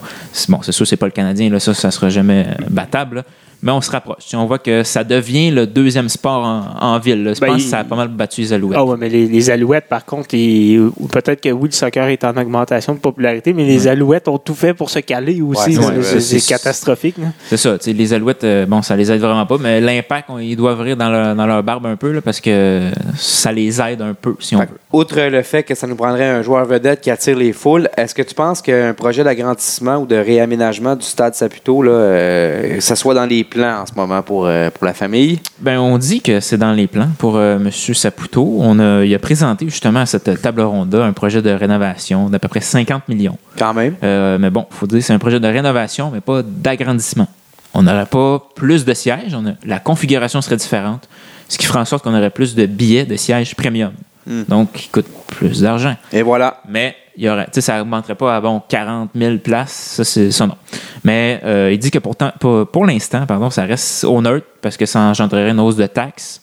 bon, c'est sûr, c'est pas le Canadien. Là, ça, ça sera jamais battable. là. Mais on se rapproche. On voit que ça devient le deuxième sport en, en ville. là. Je Ben, pense il- que ça a pas mal battu les Alouettes. Ah ouais, mais les, les Alouettes, par contre, peut-être que oui, le soccer est en augmentation de popularité, mais les Alouettes ont tout fait pour se caler aussi. Ouais, c'est catastrophique. C'est ça, tu sais, les Alouettes, euh, bon, ça les aide vraiment pas, mais l'impact, ils doivent rire dans leur, dans leur barbe un peu, là, parce que ça les aide un peu, si on Fait veut. outre le fait que ça nous prendrait un joueur vedette qui attire les foules, est-ce que tu penses qu'un projet d'agrandissement ou de réaménagement du stade Saputo, là, euh, ça soit dans les plans en ce moment pour, euh, pour la famille? Ben, on dit que c'est dans les plans pour euh, M. Saputo. On a, il a présenté justement à cette table ronde un projet de rénovation d'à peu près 50 millions. Quand même. Euh, mais bon, il faut dire que c'est un projet de rénovation, mais pas d'agrandissement. On n'aurait pas plus de sièges, on a- la configuration serait différente, ce qui ferait en sorte qu'on aurait plus de billets de sièges premium. Hmm. Donc, qui coûtent plus d'argent. Et voilà. Mais il y aurait, tu sais, ça augmenterait pas à bon 40 000 places, ça c'est ça non. Mais euh, il dit que pourtant, pour, pour l'instant, pardon, ça reste au neutre parce que ça engendrerait une hausse de taxes.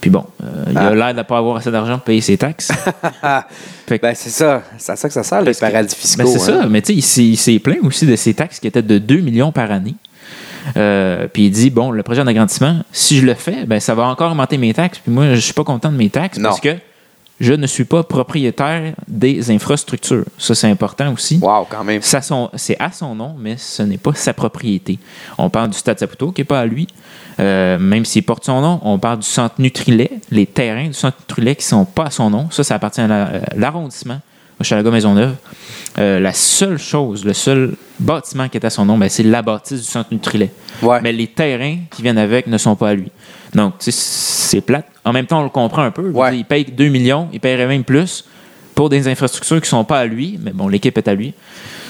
Puis bon, euh, il a Ah. l'air de ne pas avoir assez d'argent pour payer ses taxes. Que- Ben, c'est ça. C'est à ça que ça sert, les paradis fiscaux. ben, c'est hein. ça, mais tu sais, il s'est- il s'est plaint aussi de ses taxes qui étaient de 2 millions par année. Euh, puis il dit bon, le projet d'agrandissement, si je le fais, ben ça va encore augmenter mes taxes. Puis moi, je suis pas content de mes taxes Non. parce que je ne suis pas propriétaire des infrastructures. Ça, c'est important aussi. Wow, quand même. C'est à son nom, mais ce n'est pas sa propriété. On parle du Stade Saputo, qui n'est pas à lui. Euh, même s'il porte son nom, on parle du centre Nutrilet, les terrains du centre Nutrilet qui ne sont pas à son nom. Ça, ça appartient à la- à l'arrondissement, Hochelaga Maisonneuve. Euh, la seule chose, le seul bâtiment qui est à son nom, ben, c'est la bâtisse du centre Nutrilet. Ouais. Mais les terrains qui viennent avec ne sont pas à lui. Donc, tu sais, c'est plate. En même temps, on le comprend un peu. Ouais. dire, Il paye 2 millions, il paierait même plus pour des infrastructures qui ne sont pas à lui, mais bon, l'équipe est à lui.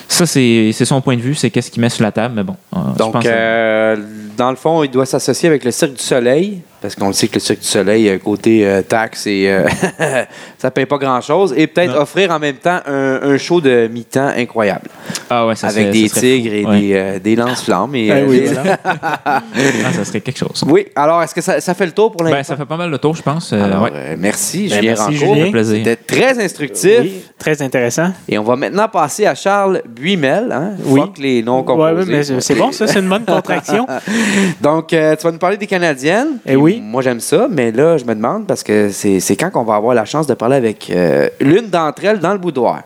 Ça, c'est son point de vue, c'est qu'est-ce qu'il met sur la table, mais bon. euh, je Donc, pense euh, dans le fond, il doit s'associer avec le Cirque du Soleil, parce qu'on le sait que le Cirque du Soleil, euh, côté euh, taxes, et, euh, ça paye pas grand-chose, et peut-être Non. offrir en même temps un, un show de mi-temps incroyable, ah ouais, ça avec serait- des ça tigres fou. et Ouais. des, euh, des lance-flammes. et, Eh euh, oui. Ah, ça serait quelque chose. Oui, alors, est-ce que ça, ça fait le tour pour l'instant? Ben, ça fait pas mal le tour, je pense. Euh, Alors, ouais. euh, merci, Ben, Julien merci, Rancourt. C'était très instructif. Oui, très intéressant. Et on va maintenant passer à Charles Buimel. Hein? Oui. Fuck les noms composés. ouais, c'est bon, ça, c'est une bonne contraction. Donc, euh, tu vas nous parler des Canadiennes. Eh oui. Moi, j'aime ça, mais là, je me demande parce que c'est c'est quand qu'on va avoir la chance de parler avec euh, l'une d'entre elles dans le boudoir.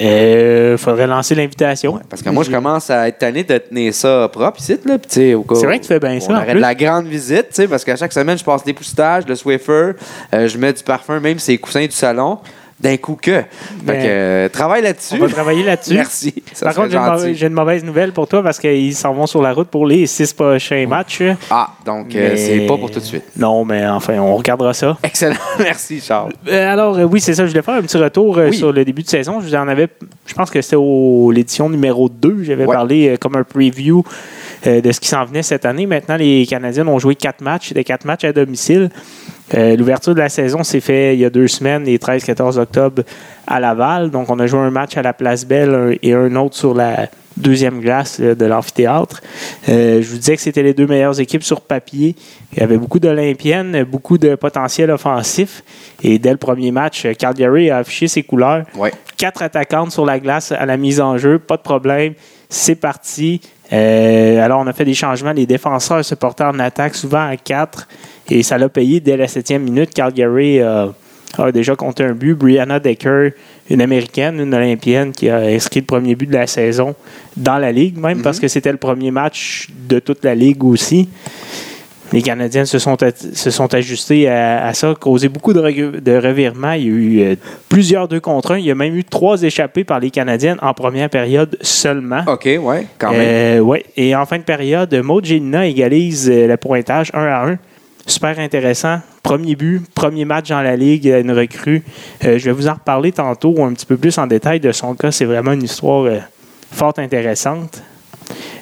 Euh, faudrait lancer l'invitation. Parce que moi, je commence à être tanné de tenir ça propre ici. Là, C'est vrai que tu fais bien ça, On de la grande visite, tu sais, parce qu'à chaque semaine, je passe des le Swiffer, euh, je mets du parfum, même ces coussins du salon, d'un coup que. Fait que, euh, travaille là-dessus. On va travailler là-dessus. Merci. Ça Par contre, j'ai une, mauvaise, j'ai une mauvaise nouvelle pour toi parce qu'ils s'en vont sur la route pour les six prochains matchs. Ah, donc, euh, c'est pas pour tout de suite. Non, mais enfin, on regardera ça. Excellent. Merci, Charles. Euh, alors, oui, c'est ça. Je voulais faire un petit retour Oui. sur le début de saison. Je vous en avais, je pense que c'était au l'édition numéro 2. J'avais Ouais. parlé comme un preview de ce qui s'en venait cette année. Maintenant, les Canadiens ont joué quatre matchs, des quatre matchs à domicile. Euh, L'ouverture de la saison s'est faite il y a deux semaines, les 13-14 octobre, à Laval. Donc, on a joué un match à la Place Belle et un autre sur la deuxième glace euh, de l'amphithéâtre. Euh, je vous disais que c'était les deux meilleures équipes sur papier. Il y avait beaucoup d'Olympiennes, beaucoup de potentiel offensif. Et dès le premier match, euh, Calgary a affiché ses couleurs. Ouais. Quatre attaquantes sur la glace à la mise en jeu, pas de problème. C'est parti. Euh, alors, on a fait des changements. Les défenseurs se portaient en attaque souvent à quatre. Et ça l'a payé dès la septième minute. Calgary euh, a déjà compté un but. Brianna Decker, une américaine, une olympienne, qui a inscrit le premier but de la saison dans la ligue, même parce que c'était le premier match de toute la ligue aussi. Les Canadiens se sont, se sont ajustés à, à ça, causé beaucoup de, revirements. Il y a eu euh, plusieurs deux contre un. Il y a même eu trois échappés par les Canadiennes en première période seulement. OK, ouais, quand même. Euh, ouais. Et en fin de période, Maud Gélina égalise euh, le pointage 1 à 1. Super intéressant. Premier but, premier match dans la Ligue, une recrue. Euh, je vais vous en reparler tantôt un petit peu plus en détail de son cas. C'est vraiment une histoire fort intéressante.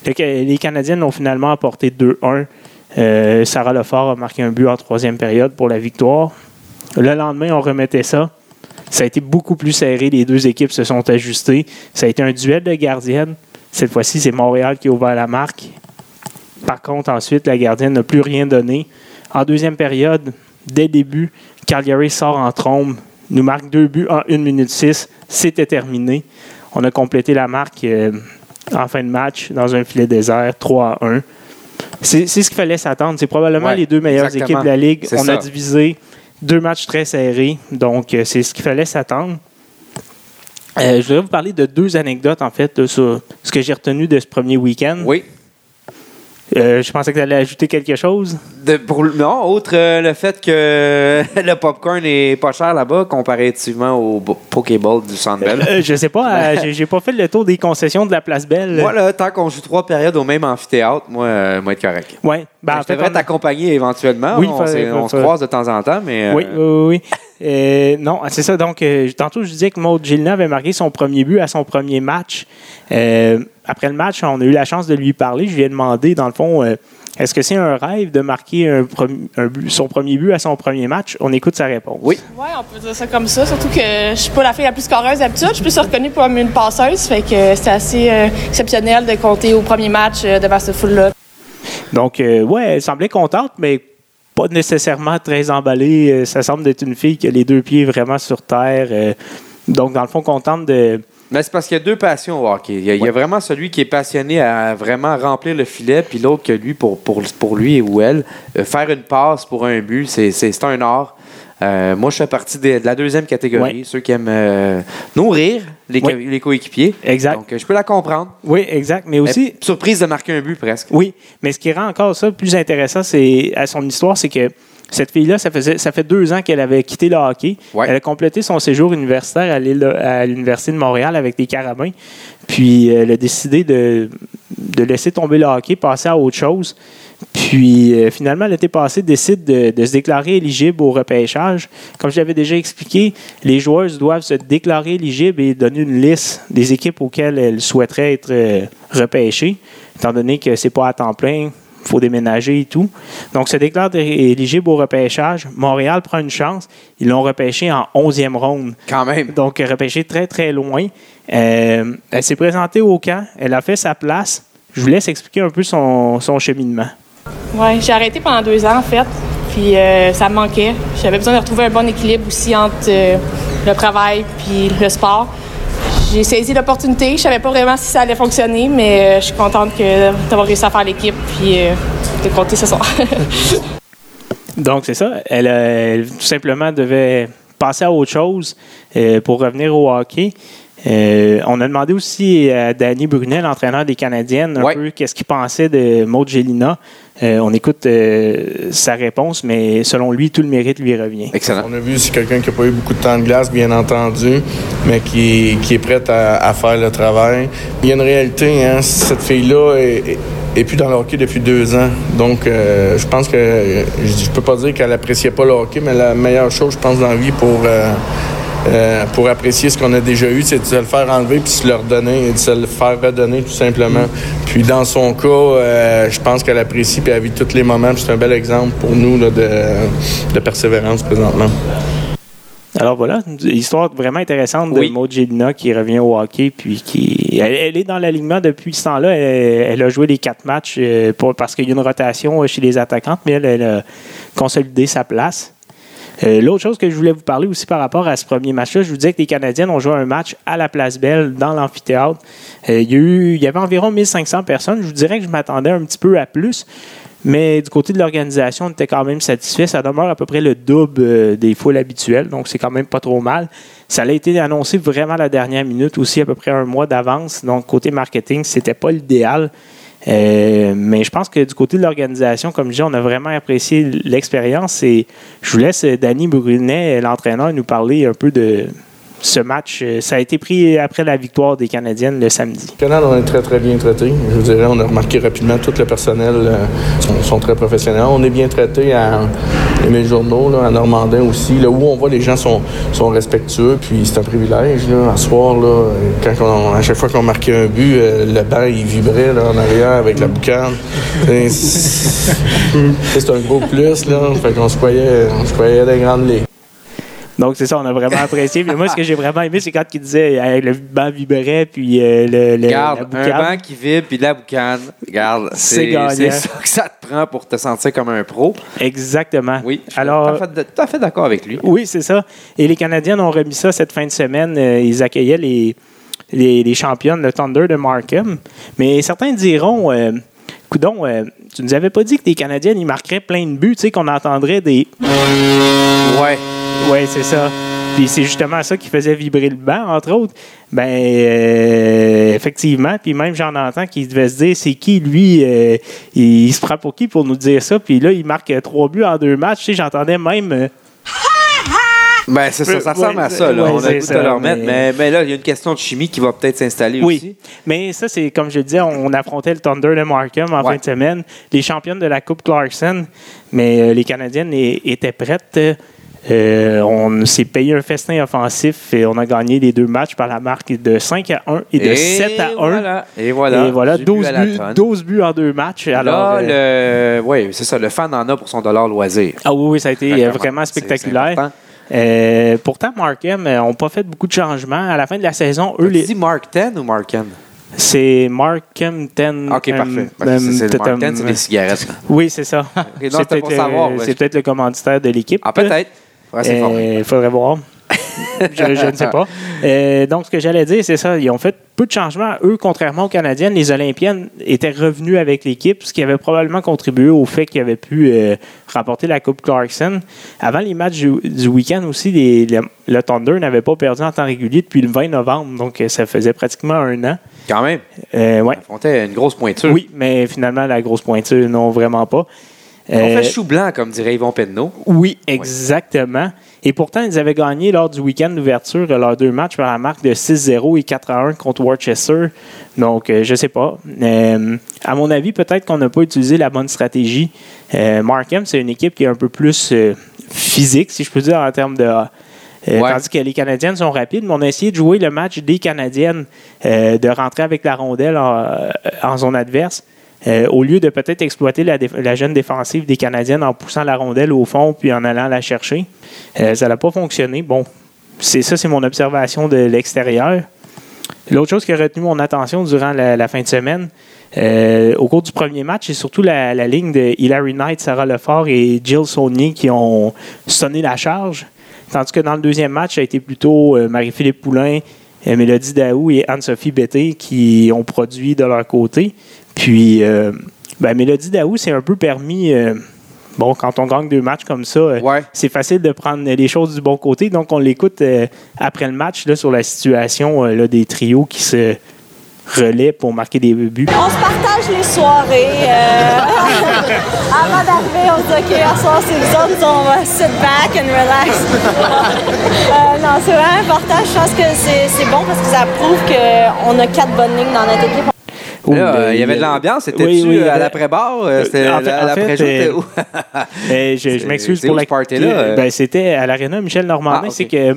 Les Canadiennes ont finalement apporté 2-1. Euh, Sarah Lefort a marqué un but en troisième période pour la victoire. Le lendemain, on remettait ça. Ça a été beaucoup plus serré. Les deux équipes se sont ajustées. Ça a été un duel de gardiennes. Cette fois-ci, c'est Montréal qui a ouvert la marque. Par contre, ensuite, la gardienne n'a plus rien donné. En deuxième période, dès le début, Calgary sort en trombe, nous marque deux buts en 1 minute 6. C'était terminé. On a complété la marque euh, en fin de match dans un filet désert, 3 à 1. C'est ce qu'il fallait s'attendre. C'est probablement Ouais, les deux meilleures exactement. équipes de la Ligue. On a divisé deux matchs très serrés. Donc, euh, c'est ce qu'il fallait s'attendre. Euh, je voudrais vous parler de deux anecdotes, en fait, sur ce que j'ai retenu de ce premier week-end. Oui. Euh, je pensais que tu allais ajouter quelque chose. De- pour, non, autre euh, le fait que le popcorn est pas cher là-bas comparativement au Pokéball du Centre Bell. Euh, je sais pas, euh, j'ai- pas fait le tour des concessions de la Place Belle. Moi, là, tant qu'on joue trois périodes au même amphithéâtre, moi, moi être correct. Ouais. Ben, en je devrais t'accompagner éventuellement. Oui, on fa- s'est- fa- on se croise de temps en temps, mais. Oui, oui, oui. Euh, non, c'est ça. Donc, euh, tantôt, je disais que Maud Gilna avait marqué son premier but à son premier match. Euh, après le match, on a eu la chance de lui parler. Je lui ai demandé, dans le fond, euh, est-ce que c'est un rêve de marquer un premi- un but- son premier but à son premier match? On écoute sa réponse. Oui. Ouais, on peut dire ça comme ça. Surtout que je suis pas la fille la plus scoreuse d'habitude. Je suis plus reconnue comme une passeuse. Fait que c'était assez euh, exceptionnel de compter au premier match euh, devant ce foule-là. Donc, euh, ouais, elle semblait contente, mais pas nécessairement très emballée. Euh, Ça semble être une fille qui a les deux pieds vraiment sur terre. Euh, donc, dans le fond, contente de. Mais c'est parce qu'il y a deux passions au hockey. Il y a, il y a vraiment celui qui est passionné à vraiment remplir le filet, puis l'autre que lui, pour, pour, pour lui ou elle, euh, faire une passe pour un but, c'est, un art. Euh, moi, je fais partie de, de la deuxième catégorie, Ouais. ceux qui aiment euh, nourrir les, les coéquipiers. Exact. Donc, je peux la comprendre. Oui, exact. Mais aussi, surprise de marquer un but presque. Oui, mais ce qui rend encore ça plus intéressant, c'est à son histoire, c'est que cette fille-là, ça, faisait, ça fait deux ans qu'elle avait quitté le hockey. Ouais. Elle a complété son séjour universitaire à l'Université de Montréal avec les Carabins. Puis elle a décidé de, de laisser tomber le hockey, passer à autre chose. Puis euh, finalement, l'été passé, décide de, de se déclarer éligible au repêchage. Comme je l'avais déjà expliqué, les joueuses doivent se déclarer éligibles et donner une liste des équipes auxquelles elles souhaiteraient être euh, repêchées, étant donné que c'est pas à temps plein, faut déménager et tout. Donc, se déclare éligible au repêchage. Montréal prend une chance. Ils l'ont repêché en 11e ronde. Quand même. Donc, repêché très, très loin. Euh, elle s'est présentée au camp. Elle a fait sa place. Je vous laisse expliquer un peu son, son cheminement. Ouais, j'ai arrêté pendant deux ans, en fait. Puis euh, ça me manquait. J'avais besoin de retrouver un bon équilibre aussi entre euh, le travail puis le sport. J'ai saisi l'opportunité. Je savais pas vraiment si ça allait fonctionner, mais euh, je suis contente d'avoir réussi à faire l'équipe puis euh, de compter ce soir. Donc, c'est ça. Elle, euh, elle, tout simplement devait passer à autre chose pour revenir au hockey. Euh, on a demandé aussi à Danny Brunet, l'entraîneur des Canadiennes, un Ouais. peu qu'est-ce qu'il pensait de Maud Gélina. Euh, on écoute euh, sa réponse, mais selon lui, tout le mérite lui revient. Excellent. On a vu, c'est quelqu'un qui n'a pas eu beaucoup de temps de glace, bien entendu, mais qui, qui est prête à, à faire le travail. Il y a une réalité, hein, cette fille-là est, est- est plus dans le hockey depuis deux ans. Donc, euh, je pense que, je, je peux pas dire qu'elle appréciait pas le hockey, mais la meilleure chose, je pense, dans la vie pour, euh, pour apprécier ce qu'on a déjà eu, c'est de se le faire enlever puis de se le redonner et de se le faire redonner, tout simplement. Puis, dans son cas, euh, je pense qu'elle apprécie puis elle vit tous les moments. C'est un bel exemple pour nous là, de, de persévérance présentement. Alors voilà, une histoire vraiment intéressante de Oui. Maud Gélina qui revient au hockey, puis qui elle, elle est dans l'alignement depuis ce temps-là. Elle, elle a joué les quatre matchs euh, pour- parce qu'il y a une rotation chez les attaquantes, mais elle, elle a consolidé sa place. Euh, L'autre chose que je voulais vous parler aussi par rapport à ce premier match-là, je vous disais que les Canadiennes ont joué un match à la Place Belle, dans l'amphithéâtre. Euh, il y avait environ 1500 personnes. Je vous dirais que je m'attendais un petit peu à plus. Mais du côté de l'organisation, on était quand même satisfait. Ça demeure à peu près le double euh, des foules habituelles, donc c'est quand même pas trop mal. Ça a été annoncé vraiment à la dernière minute, aussi à peu près un mois d'avance. Donc côté marketing, c'était pas l'idéal. Euh, mais je pense que du côté de l'organisation, comme je dis, on a vraiment apprécié l'expérience. Et je vous laisse Danny Brunet, l'entraîneur, nous parler un peu de ce match. Euh, Ça a été pris après la victoire des Canadiennes le samedi. Au Canada, on est très, très bien traité. Je vous dirais, on a remarqué rapidement tout le personnel euh, sont, sont très professionnels. On est bien traité à les journaux, là, à Normandin aussi, là où on voit les gens sont, sont respectueux. Puis c'est un privilège. Là, à soir, là, quand on- à chaque fois qu'on marquait un but, euh, le banc il vibrait là, en arrière avec la boucane. C'est un gros plus. Là. Fait qu'on se croyait, on se croyait des grandes ligues. Donc, c'est ça, on a vraiment apprécié. Mais moi, ce que j'ai vraiment aimé, c'est quand il disait le banc vibrait, puis euh, le, le- la Regarde, boucane. un banc qui vibre puis la boucane. Regarde, C'est ça que ça te prend pour te sentir comme un pro. Exactement. Oui, je suis Alors, tout à fait, tout à fait d'accord avec lui. oui, c'est ça. Et les Canadiens ont remis ça cette fin de semaine. Euh, ils accueillaient les, les, les championnes, le Thunder de Markham. Mais certains diront, euh, Coudon, euh, tu nous avais pas dit que les Canadiens, ils marqueraient plein de buts, tu sais, qu'on entendrait des. Ouais. Oui, c'est ça. Puis c'est justement ça qui faisait vibrer le banc, entre autres. Ben, euh, effectivement. Puis même, j'en entends qui devait se dire, c'est qui, lui, euh, il, il se prend pour qui pour nous dire ça? Puis là, il marque trois buts en deux matchs. Tu sais, j'entendais même. euh, Ben, c'est ça, ça ressemble Ouais, à ça. Là. ouais, On a le ça, leur mettre. mais- là, il y a une question de chimie qui va peut-être s'installer Oui, aussi. mais ça, c'est comme je le disais, on affrontait le Thunder de Markham en Ouais. fin de semaine, les championnes de la Coupe Clarkson, mais euh, les Canadiennes étaient prêtes. Euh, on s'est payé un festin offensif et on a gagné les deux matchs par la marque de 5 à 1 et de 7 à 1. Voilà. Et voilà. Et voilà, J'ai 12 bu à la buts, tonne. 12 buts en deux matchs. Alors, là, euh, le... oui, c'est ça. Le fan en a pour son dollar loisir. Ah oui, oui, ça a été euh, vraiment spectaculaire. Euh, pourtant, Markham n'ont pas fait beaucoup de changements. À la fin de la saison, eux, Tu les- dis Mark 10 ou Markham? c'est Markham 10. OK, euh, parfait. C'est- c'est le Mark 10, euh, c'est les cigarettes. Oui, c'est ça. c'est peut-être le commanditaire de l'équipe. Ah, peut-être. Ouais, c'est Euh, fort. Il faudrait voir. je, je ne sais pas. Euh, donc, ce que j'allais dire, c'est ça. Ils ont fait peu de changements. Eux, contrairement aux Canadiennes, les Olympiennes étaient revenus avec l'équipe, ce qui avait probablement contribué au fait qu'ils avaient pu euh, remporter la Coupe Clarkson. Avant les matchs du, du week-end aussi, les- le, le Thunder n'avait pas perdu en temps régulier depuis le 20 novembre. Donc, ça faisait pratiquement un an. Quand même. Euh, ouais. On était une grosse pointure. Oui, mais finalement, la grosse pointure, non, vraiment pas. On Euh, fait chou blanc, comme dirait Yvon Penneau. oui, exactement. Et pourtant, ils avaient gagné lors du week-end d'ouverture euh, leurs deux matchs par la marque de 6-0 et 4-1 contre Worcester. Donc, euh, je sais pas. Euh, à mon avis, peut-être qu'on n'a pas utilisé la bonne stratégie. Euh, Markham, c'est une équipe qui est un peu plus euh, physique, si je peux dire, en termes de. euh, Ouais. Tandis que les Canadiennes sont rapides, mais on a essayé de jouer le match des Canadiennes, euh, de rentrer avec la rondelle en, euh, en zone adverse. Euh, au lieu de peut-être exploiter la, jeune défensive des Canadiennes en poussant la rondelle au fond puis en allant la chercher. Euh, ça n'a pas fonctionné. Bon, c'est ça, c'est mon observation de l'extérieur. L'autre chose qui a retenu mon attention durant la, fin de semaine, euh, au cours du premier match, c'est surtout la, ligne de Hilary Knight, Sarah Lefort et Jill Saunier qui ont sonné la charge. Tandis que dans le deuxième match, ça a été plutôt Marie-Philippe Poulain, euh, Mélodie Daou et Anne-Sophie Bété qui ont produit de leur côté. Puis, euh, ben, Mélodie Daou, c'est un peu permis. euh, bon, quand on gagne deux matchs comme ça, euh, Ouais. c'est facile de prendre les choses du bon côté. Donc, on l'écoute euh, après le match là, sur la situation euh, là, des trios qui se relaient pour marquer des buts. On se partage les soirées. euh, avant d'arriver, on se dit OK, à soir, c'est vous autres, on va sit back and relax. Euh, non, c'est vraiment important. Je pense que c'est bon parce que ça prouve qu'on a quatre bonnes lignes dans notre équipe. Ben, il y avait de l'ambiance. C'était-tu Oui, oui, il y à l'après-bar? Euh, C'était à c'était euh? Euh, je je m'excuse pour la euh? Ben, C'était à l'Arena Michel Normandin. Ah. C'est que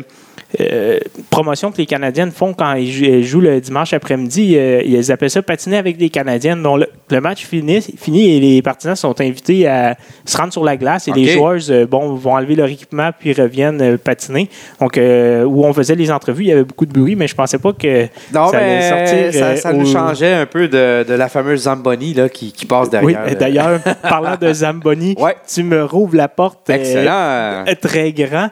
euh, promotion que les Canadiennes font quand ils jouent le dimanche après-midi, euh, ils appellent ça patiner avec des Canadiennes. Donc le, le match finit, finit et les partisans sont invités à se rendre sur la glace et les Ok. joueurs euh, bon, vont enlever leur équipement puis reviennent euh, patiner. Donc euh, où on faisait les entrevues, il y avait beaucoup de bruit, mais je pensais pas que Non, ça allait mais sortir. ça, nous changeait un peu de, de la fameuse Zamboni là, qui, qui passe Oui, derrière. euh, d'ailleurs, parlant de Zamboni, Ouais. tu me rouvres la porte. Excellent. très grand.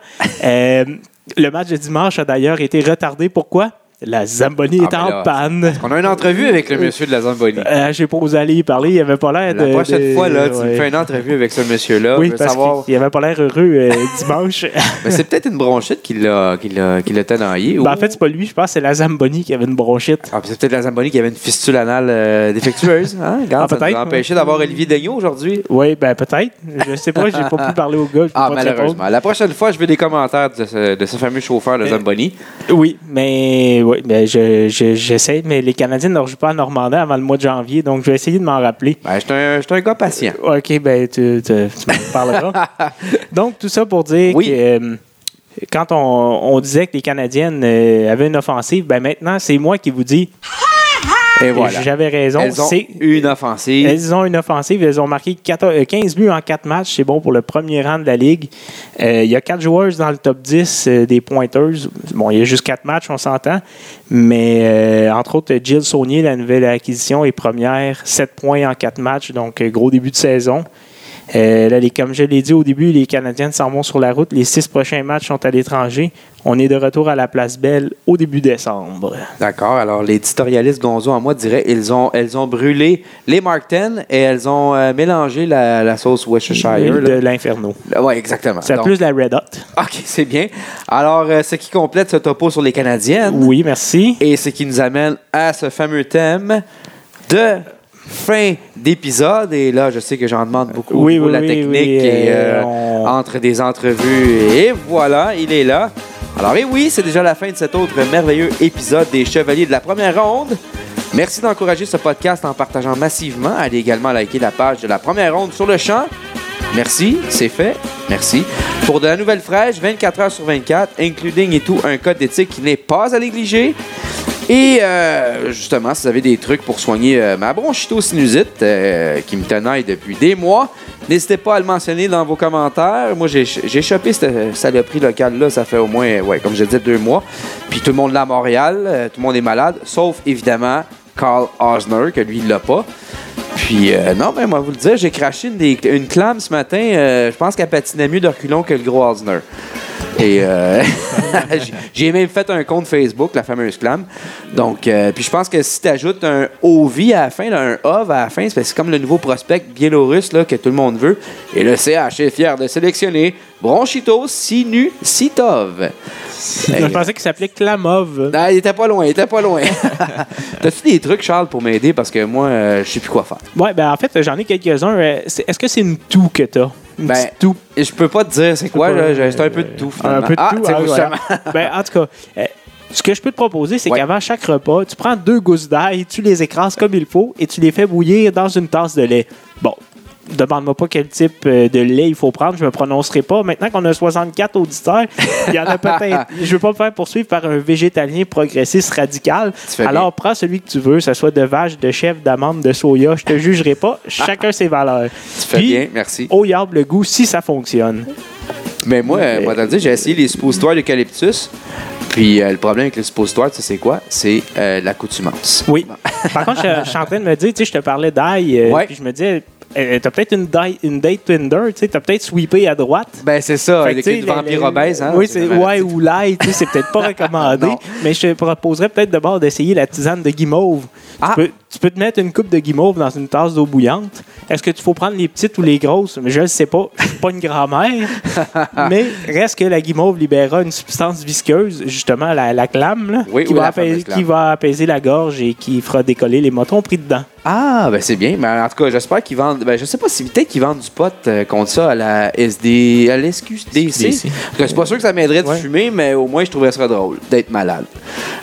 Le match de dimanche a d'ailleurs été retardé. Pourquoi? La Zamboni Ah, est ben en là, panne. On a une entrevue avec le monsieur de la Zamboni? Euh, J'ai pas osé aller y parler. Il avait pas l'air de. La prochaine de- fois, là, tu me fais une entrevue avec ce monsieur-là. Oui, parce savoir. qu'il avait pas l'air heureux euh, dimanche. Mais c'est peut-être une bronchite qui l'a, qui l'a. Ben, ou- en fait, c'est pas lui. Je pense que c'est la Zamboni qui avait une bronchite. Ah, puis c'est peut-être la Zamboni qui avait une fistule anale euh, défectueuse. Hein? Regarde, Ah, ça nous peut-être, a empêché d'avoir Olivier Daigneault aujourd'hui. Oui, ben peut-être. Je sais pas. J'ai pas pu parler au gars. Ah, malheureusement. La prochaine fois, je veux des commentaires de ce, de ce fameux chauffeur de Zamboni. Oui, mais oui, ben, je- je- j'essaie. mais les Canadiens ne rejouent pas à Normandin avant le mois de janvier, donc je vais essayer de m'en rappeler. Ben, je suis un, je un gars patient. OK, ben tu, tu, tu m'en parleras. Donc, tout ça pour dire Oui. que euh, quand on, on disait que les Canadiennes euh, avaient une offensive, ben maintenant, c'est moi qui vous dis Et que voilà. j'avais raison. Elles ont C'est- une offensive. elles ont une offensive. Elles ont marqué 14 euh, 15 buts en 4 matchs. C'est bon pour le premier rang de la Ligue. Euh, il y a 4 joueurs dans le top 10 euh, des pointers. Bon, il y a juste 4 matchs, on s'entend. Mais euh, entre autres, Jill Saunier, la nouvelle acquisition, est première. 7 points en 4 matchs. Donc, gros début de saison. Euh, là, les- comme je l'ai dit au début, les Canadiennes s'en vont sur la route. Les six prochains matchs sont à l'étranger. On est de retour à la place Belle au début décembre. D'accord. Alors, l'éditorialiste Gonzo en moi dirait ils ont, elles ont brûlé les Mark 10 et elles ont euh, mélangé la, la sauce Worcestershire. de l'Inferno. Oui, exactement. C'est plus la Red Hot. OK, c'est bien. Alors, euh, ce qui complète ce topo sur les Canadiennes. Oui, merci. Et ce qui nous amène à ce fameux thème de fin d'épisode. Et là, je sais que j'en demande beaucoup Oui, oui, la oui, technique et euh, euh, on- entre des entrevues. Et voilà, il est là. Alors, et oui, c'est déjà la fin de cet autre merveilleux épisode des Chevaliers de la Première Ronde. Merci d'encourager ce podcast en partageant massivement. Allez également liker la page de la Première Ronde sur le champ. Merci, c'est fait. Merci. Pour de la nouvelle fraîche, 24 heures sur 24, including et tout, un code d'éthique qui n'est pas à négliger. Et euh, justement, si vous avez des trucs pour soigner euh, ma bronchito-sinusite euh, qui me tenaille depuis des mois, n'hésitez pas à le mentionner dans vos commentaires. Moi, j'ai chopé cette saloperie locale-là, ça fait au moins, ouais, comme je disais, deux mois. Puis tout le monde l'a à Montréal, euh, tout le monde est malade, sauf évidemment Carl Osner, que lui, il l'a pas. Puis, euh, non, mais moi, vous le dire, j'ai craché une, clame ce matin. euh, je pense qu'elle patinait mieux de reculons que le gros Osner. Et euh, j'ai- même fait un compte Facebook, la fameuse clam. Donc, euh, puis je pense que si tu ajoutes un OV à la fin, là, un OV à la fin, c'est comme le nouveau prospect biélorusse là, que tout le monde veut. Et le CH est fier de sélectionner Bronchitos Sinu Sitov. Je pensais qu'il s'appelait Klamov. Ah, il était pas loin, il était pas loin. T'as-tu des trucs, Charles, pour m'aider? Parce que moi, euh, je sais plus quoi faire. Ouais, ben en fait, j'en ai quelques-uns. Euh, Est-ce que c'est une toux que t'as? Une Ben, petite toux? Et je peux pas te dire c'est quoi, C'est un peu de tout, finalement. Un peu de ah, tout. c'est ah, justement. ben, en tout cas, euh, ce que je peux te proposer, c'est Ouais. qu'avant chaque repas, tu prends deux gousses d'ail, tu les écrases comme il faut et tu les fais bouillir dans une tasse de lait. Bon. Demande-moi pas quel type euh, de lait il faut prendre, je me prononcerai pas. Maintenant qu'on a 64 auditeurs, il y en a peut-être. Je veux pas me faire poursuivre par un végétalien progressiste radical. Alors prends celui que tu veux, que ce soit de vache, de chèvre, d'amande, de soya. Je te jugerai pas. Chacun ses valeurs. Tu fais Puis, bien, merci. Au yarb le goût si ça fonctionne. Mais moi, euh, moi, j'ai essayé les suppositoires d'eucalyptus. Puis euh, le problème avec les suppositoires, tu sais c'est quoi? C'est euh, l'accoutumance. Oui. Par contre, je, je suis en train de me dire, tu sais, je te parlais d'ail, euh, Ouais. puis je me disais, euh, t'as peut-être une, date Tinder, tu sais, t'as peut-être sweepé à droite. Ben, c'est ça, avec tu sais, le le- vampire le- obèse, hein? Oui, c'est ouais ou l'ail, tu sais, c'est peut-être pas recommandé, mais je te proposerais peut-être d'abord d'essayer la tisane de guimauve. Ah. Tu, peux, tu peux te mettre une coupe de guimauve dans une tasse d'eau bouillante. Est-ce que tu faut prendre les petites ou les grosses? Je ne sais pas. Je suis pas une grand-mère. mais reste que la guimauve libérera une substance visqueuse, justement la, la clame, là, Oui, qui, oui, va la apaiser, clame. qui va apaiser la gorge et qui fera décoller les motons pris dedans. Ah, ben c'est bien. Mais en tout cas, j'espère qu'ils vendent. Ben, je sais pas si peut-être qu'ils vendent du pot euh, contre ça à la SD. à l'SQDC. Cas, C'est pas sûr que ça m'aiderait de Ouais. fumer, mais au moins je trouverais ça drôle d'être malade.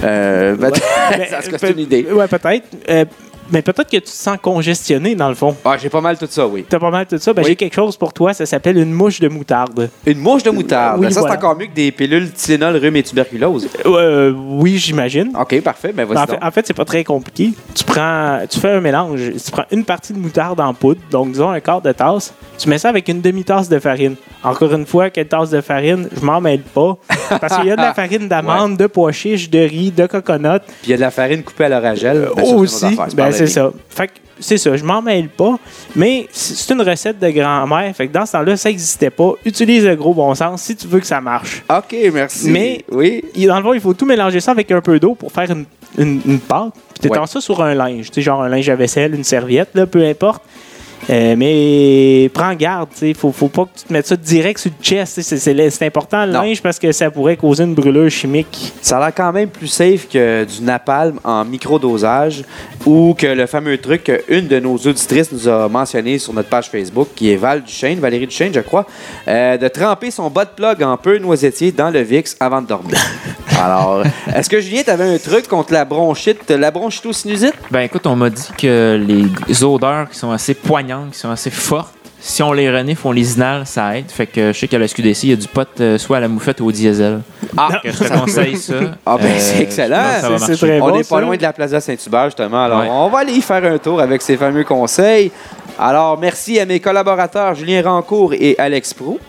Euh, ben, ça serait une idée. Ouais, peut-être. Euh, mais peut-être que tu te sens congestionné, dans le fond. Ah, j'ai pas mal tout ça, oui. T'as pas mal tout ça. Ben, Oui. J'ai quelque chose pour toi. Ça s'appelle une mouche de moutarde. Une mouche de moutarde. Oui, Ben, ça, voilà. c'est encore mieux que des pilules Tylenol, rhume et tuberculose. Euh, oui, j'imagine. OK, parfait. Ben, Ben, vas-y en, fait, donc. en fait, c'est pas très compliqué. Tu prends, tu fais un mélange. Tu prends une partie de moutarde en poudre, donc disons un quart de tasse. Tu mets ça avec une demi-tasse de farine. Encore une fois, quelle tasse de farine? Je m'en mêle pas. Parce qu'il y a de la farine d'amande, de pois chiches, de riz, de coconut. Puis il y a de la farine coupée à l'oragel. Ben, ça, c'est une autre aussi. affaire, c'est Ben, pas c'est ça. Fait que c'est ça, je m'en mêle pas, mais c'est une recette de grand-mère. Fait que dans ce temps-là, ça n'existait pas. Utilise le gros bon sens si tu veux que ça marche. OK, merci. Mais- Oui. Dans le fond, il faut tout mélanger ça avec un peu d'eau pour faire une, une, une pâte. Puis t'étends Ouais. ça sur un linge, tu sais, genre un linge à vaisselle, une serviette, là, peu importe. Euh, mais prends garde, il faut, faut pas que tu te mettes ça direct sur le chest. C'est, c'est- c'est important le Non. linge parce que ça pourrait causer une brûlure chimique. Ça a l'air quand même plus safe que du napalm en microdosage ou que le fameux truc qu'une de nos auditrices nous a mentionné sur notre page Facebook, qui est Val Duchesne, Valérie Duchesne, je crois, euh, de tremper son bas de plug en peu noisettier dans le VIX avant de dormir. Alors, est-ce que Julien, t'avais un truc contre la bronchite, la bronchitosinusite? Ben écoute, on m'a dit que les odeurs qui sont assez poignantes, qui sont assez fortes, si on les renifle, on les inhale, ça aide. Fait que je sais qu'à la SQDC, il y a du pot euh, soit à la moufette ou au diesel. Ah, Que je te conseille ça. Ah, ben, Euh, c'est excellent. ça va marcher. très On bon, n'est pas ça. loin de la Plaza Saint-Hubert, justement. Alors, Ouais. on va aller y faire un tour avec ces fameux conseils. Alors, merci à mes collaborateurs Julien Rancourt et Alex Prou.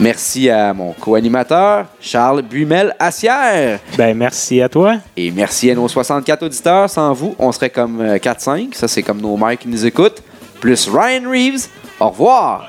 Merci à mon co-animateur Charles Bumel-Assière. Ben, merci à toi. Et merci à nos 64 auditeurs. Sans vous, on serait comme euh, 4-5. Ça, c'est comme nos mères qui nous écoutent. Plus Ryan Reeves. Au revoir.